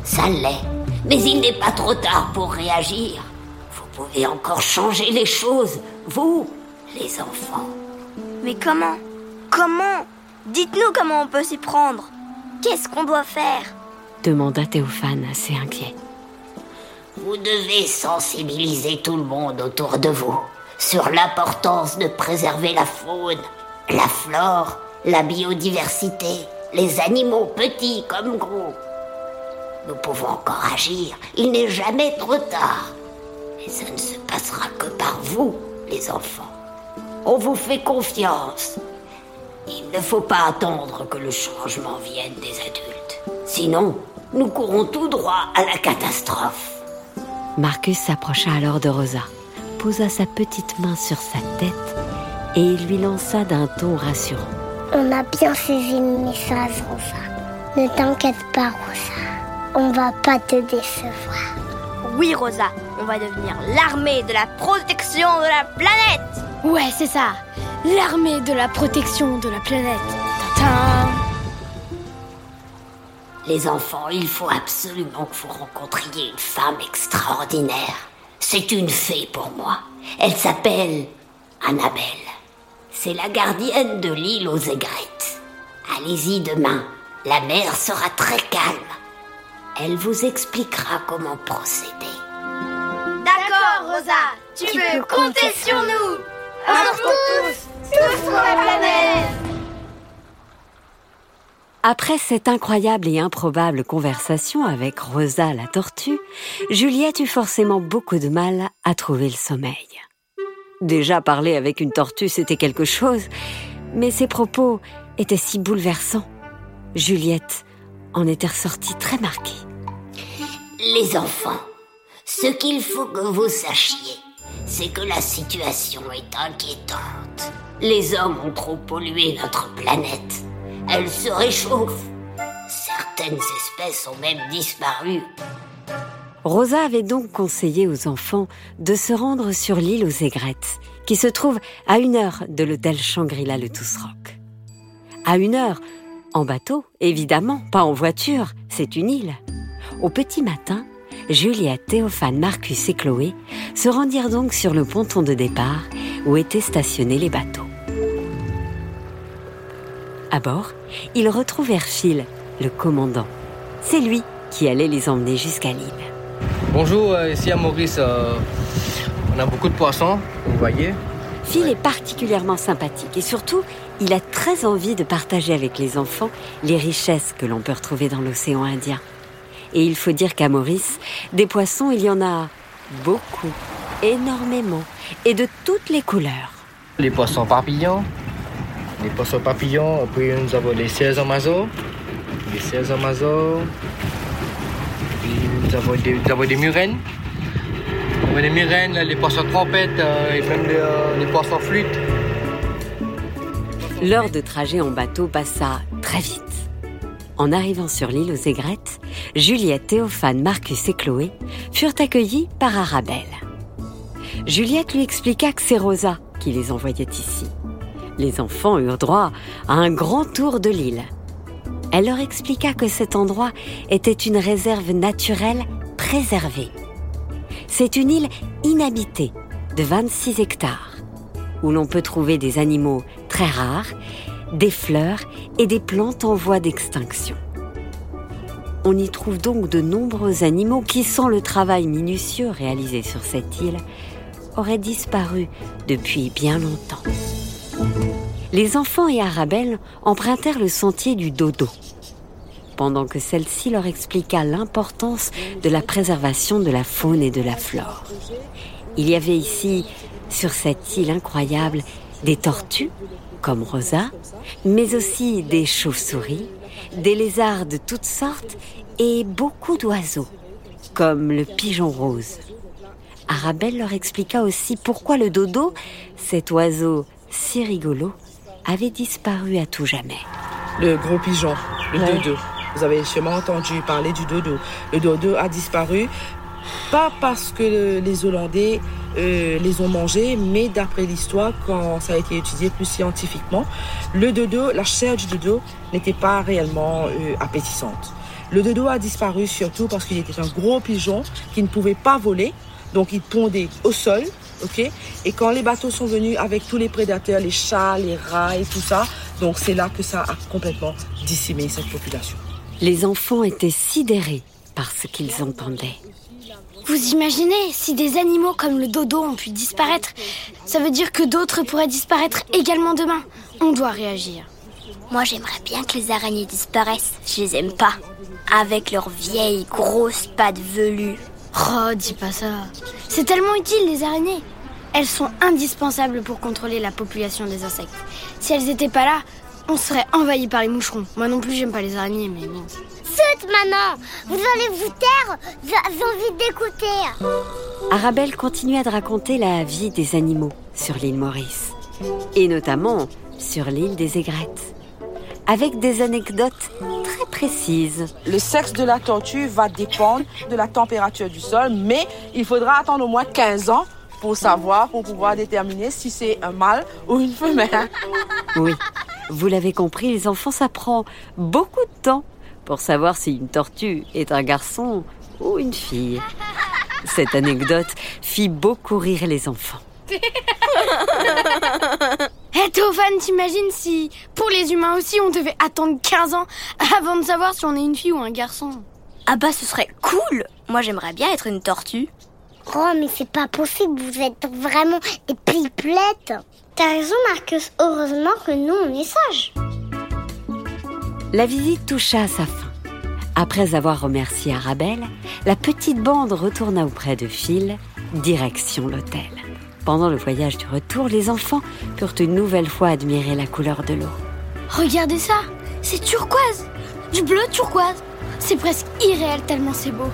K: ça l'est. Mais il n'est pas trop tard pour réagir. Vous pouvez encore changer les choses, vous, les enfants.
J: Mais comment? Comment? Dites-nous comment on peut s'y prendre. Qu'est-ce qu'on doit faire?
A: demanda Théophane assez inquiet.
K: Vous devez sensibiliser tout le monde autour de vous sur l'importance de préserver la faune, la flore, la biodiversité, les animaux petits comme gros. Nous pouvons encore agir, il n'est jamais trop tard. Et ça ne se passera que par vous, les enfants. On vous fait confiance. Il ne faut pas attendre que le changement vienne des adultes. Sinon, nous courons tout droit à la catastrophe.
A: Marcus s'approcha alors de Rosa, posa sa petite main sur sa tête et il lui lança d'un ton rassurant.
I: On a bien saisi le message, Rosa. Ne t'inquiète pas, Rosa. On va pas te décevoir.
J: Oui, Rosa, on va devenir l'armée de la protection de la planète.
D: Ouais, c'est ça. L'armée de la protection de la planète. Tadam
K: Les enfants, il faut absolument que vous rencontriez une femme extraordinaire. C'est une fée pour moi. Elle s'appelle Annabelle. C'est la gardienne de l'île aux aigrettes. Allez-y demain. La mer sera très calme. Elle vous expliquera comment procéder.
J: D'accord, Rosa. Tu, peux compter sur nous. Alors tous, tous pour la planète.
A: Après cette incroyable et improbable conversation avec Rosa la tortue, Juliette eut forcément beaucoup de mal à trouver le sommeil. Déjà parler avec une tortue, c'était quelque chose, mais ses propos étaient si bouleversants. Juliette en était ressortie très marquée.
K: Les enfants, ce qu'il faut que vous sachiez, c'est que la situation est inquiétante. Les hommes ont trop pollué notre planète. Elle se réchauffe. Certaines espèces ont même disparu.
A: Rosa avait donc conseillé aux enfants de se rendre sur l'île aux aigrettes, qui se trouve à une heure de l'hôtel Shangri-La Le Rock. À une heure, en bateau, évidemment, pas en voiture, c'est une île. Au petit matin, Juliette, Théophane, Marcus et Chloé se rendirent donc sur le ponton de départ où étaient stationnés les bateaux. À bord, ils retrouvèrent Phil, le commandant. C'est lui qui allait les emmener jusqu'à l'île.
M: Bonjour, euh, ici à Maurice. Euh, on a beaucoup de poissons, vous voyez.
A: Phil est particulièrement sympathique et surtout, il a très envie de partager avec les enfants les richesses que l'on peut retrouver dans l'océan Indien. Et il faut dire qu'à Maurice, des poissons, il y en a beaucoup, énormément, et de toutes les couleurs.
M: Les poissons papillons, les poissons papillons, puis nous avons les cerfs amazons, les cerfs amazons, puis nous avons des, nous avons des murènes, nous des murènes, les poissons trompettes euh, et même les, euh, les poissons flûtes.
A: L'heure de trajet en bateau passa très vite. En arrivant sur l'île aux aigrettes, Juliette, Théophane, Marcus et Chloé furent accueillis par Arabelle. Juliette lui expliqua que c'est Rosa qui les envoyait ici. Les enfants eurent droit à un grand tour de l'île. Elle leur expliqua que cet endroit était une réserve naturelle préservée. C'est une île inhabitée de 26 hectares, où l'on peut trouver des animaux très rares des fleurs et des plantes en voie d'extinction. On y trouve donc de nombreux animaux qui, sans le travail minutieux réalisé sur cette île, auraient disparu depuis bien longtemps. Les enfants et Arabelle empruntèrent le sentier du dodo, pendant que celle-ci leur expliqua l'importance de la préservation de la faune et de la flore. Il y avait ici, sur cette île incroyable, des tortues, comme Rosa, mais aussi des chauves-souris, des lézards de toutes sortes et beaucoup d'oiseaux, comme le pigeon rose. Arabelle leur expliqua aussi pourquoi le dodo, cet oiseau si rigolo, avait disparu à tout jamais.
N: Le gros pigeon, le dodo. Vous avez sûrement entendu parler du dodo. Le dodo a disparu pas parce que les Hollandais euh, les ont mangés, mais d'après l'histoire, quand ça a été étudié plus scientifiquement, le dodo, la chair du dodo n'était pas réellement euh, appétissante. Le dodo a disparu surtout parce qu'il était un gros pigeon qui ne pouvait pas voler, donc il pondait au sol, ok? Et quand les bateaux sont venus avec tous les prédateurs, les chats, les rats et tout ça, donc c'est là que ça a complètement décimé cette population.
A: Les enfants étaient sidérés par ce qu'ils entendaient.
D: Vous imaginez, si des animaux comme le dodo ont pu disparaître, ça veut dire que d'autres pourraient disparaître également demain. On doit réagir.
J: Moi, j'aimerais bien que les araignées disparaissent. Je les aime pas. Avec leurs vieilles grosses pattes velues.
D: Oh, dis pas ça. C'est tellement utile, les araignées. Elles sont indispensables pour contrôler la population des insectes. Si elles n'étaient pas là, on serait envahi par les moucherons. Moi non plus, j'aime pas les araignées, mais bon.
I: Zut, maman Vous allez vous taire J'ai envie d'écouter
A: Arabelle continuait de raconter la vie des animaux sur l'île Maurice. Et notamment sur l'île des aigrettes. Avec des anecdotes très précises.
N: Le sexe de la tortue va dépendre de la température du sol, mais il faudra attendre au moins 15 ans pour savoir, pour pouvoir déterminer si c'est un mâle ou une femelle. [LAUGHS]
A: Oui, vous l'avez compris, les enfants, ça prend beaucoup de temps pour savoir si une tortue est un garçon ou une fille. Cette anecdote fit beaucoup rire les enfants.
D: Hé [LAUGHS] hey, t'imagines si, pour les humains aussi, on devait attendre 15 ans avant de savoir si on est une fille ou un garçon?
J: Ah bah ce serait cool Moi j'aimerais bien être une tortue.
I: Oh mais c'est pas possible, vous êtes vraiment des pipelettes T'as raison, Marcus. Heureusement que nous, on est sages.
A: La visite toucha à sa fin. Après avoir remercié Arabelle, la petite bande retourna auprès de Phil, direction l'hôtel. Pendant le voyage du retour, les enfants purent une nouvelle fois admirer la couleur de l'eau.
D: Regardez ça, c'est turquoise, du bleu turquoise. C'est presque irréel tellement c'est beau.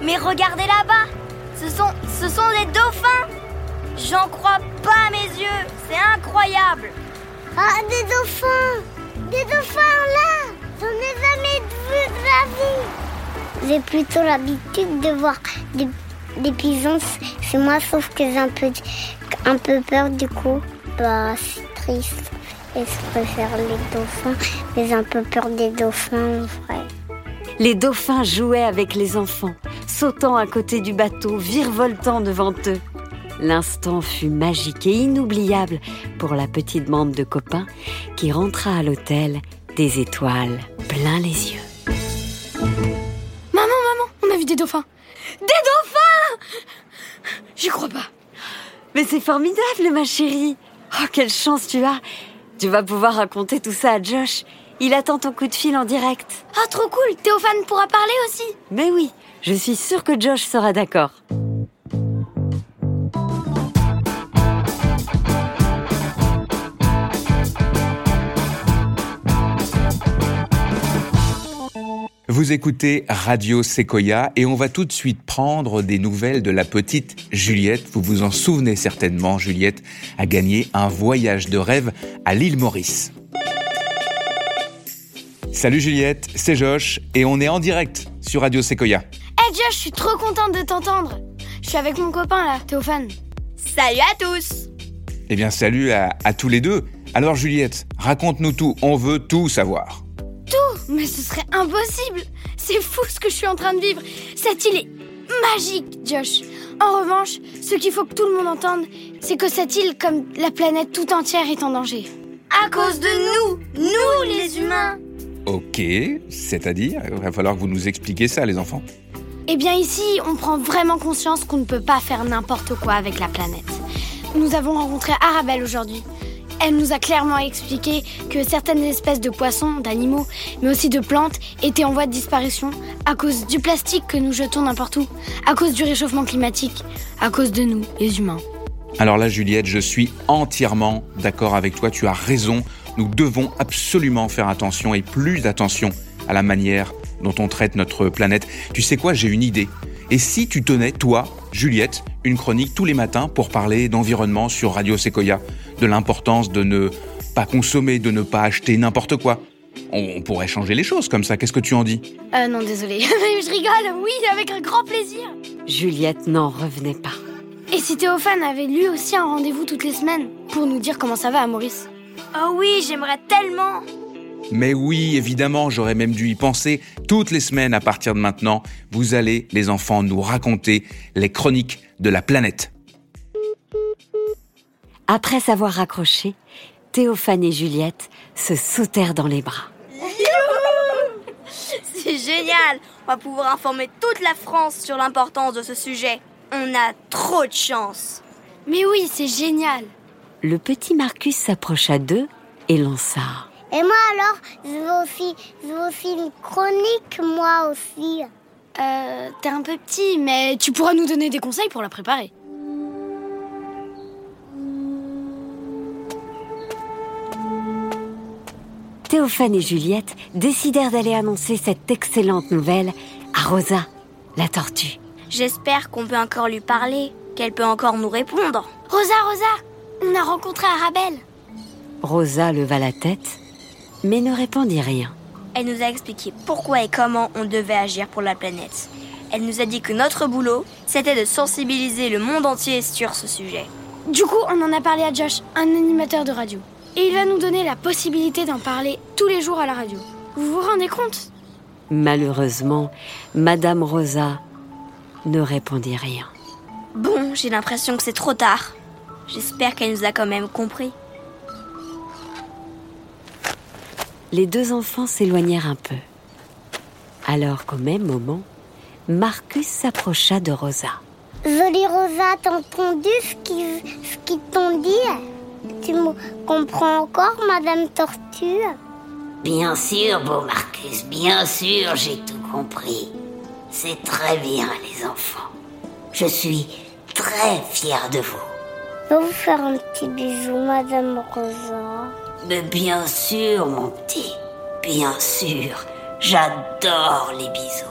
J: Mais regardez là-bas, ce sont, ce sont des dauphins. J'en crois pas à mes yeux, c'est incroyable.
I: Ah, des dauphins Des dauphins là J'en ai jamais vu de la vie J'ai plutôt l'habitude de voir des, pigeons, c'est moi sauf que j'ai un peu un peu peur du coup. Bah, c'est triste. Et je préfère les dauphins, mais j'ai un peu peur des dauphins en vrai.
A: Les dauphins jouaient avec les enfants, sautant à côté du bateau, virevoltant devant eux. L'instant fut magique et inoubliable pour la petite bande de copains qui rentra à l'hôtel des étoiles plein les yeux.
D: Maman, maman, on a vu des dauphins. Des dauphins J'y crois pas.
A: Mais c'est formidable, ma chérie. Oh, quelle chance tu as. Tu vas pouvoir raconter tout ça à Josh. Il attend ton coup de fil en direct.
D: Ah, trop cool. Théophane pourra parler aussi.
A: Mais oui, je suis sûre que Josh sera d'accord.
B: Vous écoutez Radio Sequoia et on va tout de suite prendre des nouvelles de la petite Juliette. Vous vous en souvenez certainement, Juliette a gagné un voyage de rêve à l'île Maurice. Salut Juliette, c'est Josh et on est en direct sur Radio Sequoia.
D: Eh Josh, je suis trop contente de t'entendre. Je suis avec mon copain là, Théophane.
J: Salut à tous
B: Eh bien salut à, à tous les deux. Alors Juliette, raconte-nous tout, on veut tout savoir.
D: Mais ce serait impossible C'est fou ce que je suis en train de vivre Cette île est magique, Josh En revanche, ce qu'il faut que tout le monde entende, c'est que cette île, comme la planète tout entière, est en danger.
J: À cause de nous Nous, les humains
B: Ok, c'est-à-dire, il va falloir que vous nous expliquiez ça les enfants.
D: Eh bien ici, on prend vraiment conscience qu'on ne peut pas faire n'importe quoi avec la planète. Nous avons rencontré Arabelle aujourd'hui. Elle nous a clairement expliqué que certaines espèces de poissons, d'animaux, mais aussi de plantes étaient en voie de disparition à cause du plastique que nous jetons n'importe où, à cause du réchauffement climatique, à cause de nous, les humains.
B: Alors là Juliette, je suis entièrement d'accord avec toi, tu as raison. Nous devons absolument faire attention et plus d'attention à la manière dont on traite notre planète. Tu sais quoi, j'ai une idée. Et si tu tenais, toi, Juliette, une chronique tous les matins pour parler d'environnement sur Radio Sequoia, de l'importance de ne pas consommer, de ne pas acheter n'importe quoi? On pourrait changer les choses comme ça, qu'est-ce que tu en dis?
D: Euh non, désolé, [LAUGHS] je rigole, oui, avec un grand plaisir.
A: Juliette n'en revenait pas.
D: Et si Théophane avait lui aussi un rendez-vous toutes les semaines pour nous dire comment ça va à Maurice?
J: Oh oui, j'aimerais tellement
B: Mais oui, évidemment, j'aurais même dû y penser. Toutes les semaines à partir de maintenant, vous allez, les enfants, nous raconter les chroniques de la planète.
A: Après s'avoir raccroché, Théophane et Juliette se sautèrent dans les bras.
J: C'est génial On va pouvoir informer toute la France sur l'importance de ce sujet. On a trop de chance.
D: Mais oui, c'est génial.
A: Le petit Marcus s'approcha d'eux et lança.
I: Et moi alors, je veux aussi, je veux aussi une chronique, moi aussi.
D: Euh, t'es un peu petit, mais tu pourras nous donner des conseils pour la préparer.
A: Théophane et Juliette décidèrent d'aller annoncer cette excellente nouvelle à Rosa, la tortue.
J: J'espère qu'on peut encore lui parler, qu'elle peut encore nous répondre.
D: Rosa, Rosa, on a rencontré Arabelle.
A: Rosa leva la tête, mais ne répondit rien.
J: Elle nous a expliqué pourquoi et comment on devait agir pour la planète. Elle nous a dit que notre boulot, c'était de sensibiliser le monde entier sur ce sujet.
D: Du coup, on en a parlé à Josh, un animateur de radio. Et il va nous donner la possibilité d'en parler tous les jours à la radio. Vous vous rendez compte?
A: Malheureusement, Madame Rosa ne répondit rien.
J: Bon, j'ai l'impression que c'est trop tard. J'espère qu'elle nous a quand même compris.
A: Les deux enfants s'éloignèrent un peu. Alors qu'au même moment, Marcus s'approcha de Rosa.
I: Jolie Rosa, t'as entendu ce qu'ils t'ont dit? Tu me comprends encore, Madame Tortue?
K: Bien sûr, beau Marcus, bien sûr, j'ai tout compris. C'est très bien, les enfants. Je suis très fière de vous.
I: Je vais vous faire un petit bisou, Madame Rosa.
K: Mais bien sûr, mon petit. Bien sûr. J'adore les bisous.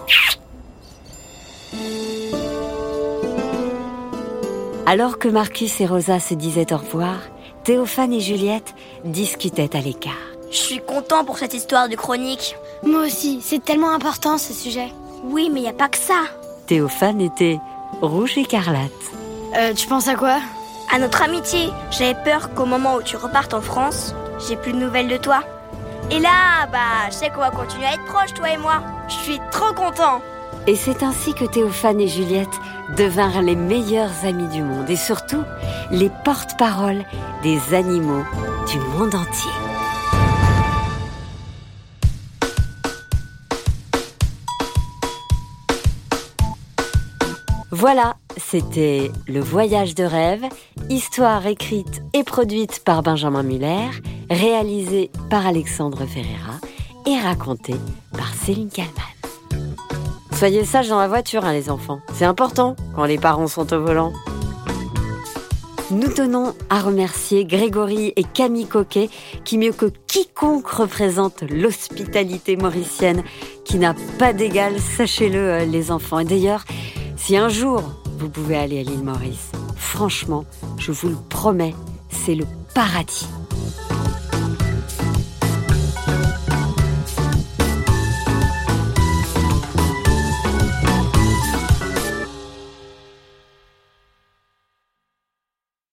A: Alors que Marcus et Rosa se disaient au revoir, Théophane et Juliette discutaient à l'écart.
J: Je suis content pour cette histoire de chronique.
D: Moi aussi, c'est tellement important ce sujet.
J: Oui, mais il n'y a pas que ça.
A: Théophane était rouge écarlate.
D: Euh, tu penses à quoi?
J: À notre amitié, j'avais peur qu'au moment où tu repartes en France, j'ai plus de nouvelles de toi. Et là, bah, je sais qu'on va continuer à être proches, toi et moi. Je suis trop content.
A: Et c'est ainsi que Théophane et Juliette devinrent les meilleurs amis du monde et surtout les porte-paroles des animaux du monde entier. Voilà, c'était Le Voyage de rêve, histoire écrite et produite par Benjamin Muller, réalisée par Alexandre Ferreira et racontée par Céline Kallmann. Soyez sages dans la voiture, hein, les enfants. C'est important quand les parents sont au volant. Nous tenons à remercier Grégory et Camille Coquet, qui mieux que quiconque représente l'hospitalité mauricienne, qui n'a pas d'égal, sachez-le euh, les enfants. Et d'ailleurs, si un jour vous pouvez aller à l'île Maurice, franchement, je vous le promets, c'est le paradis.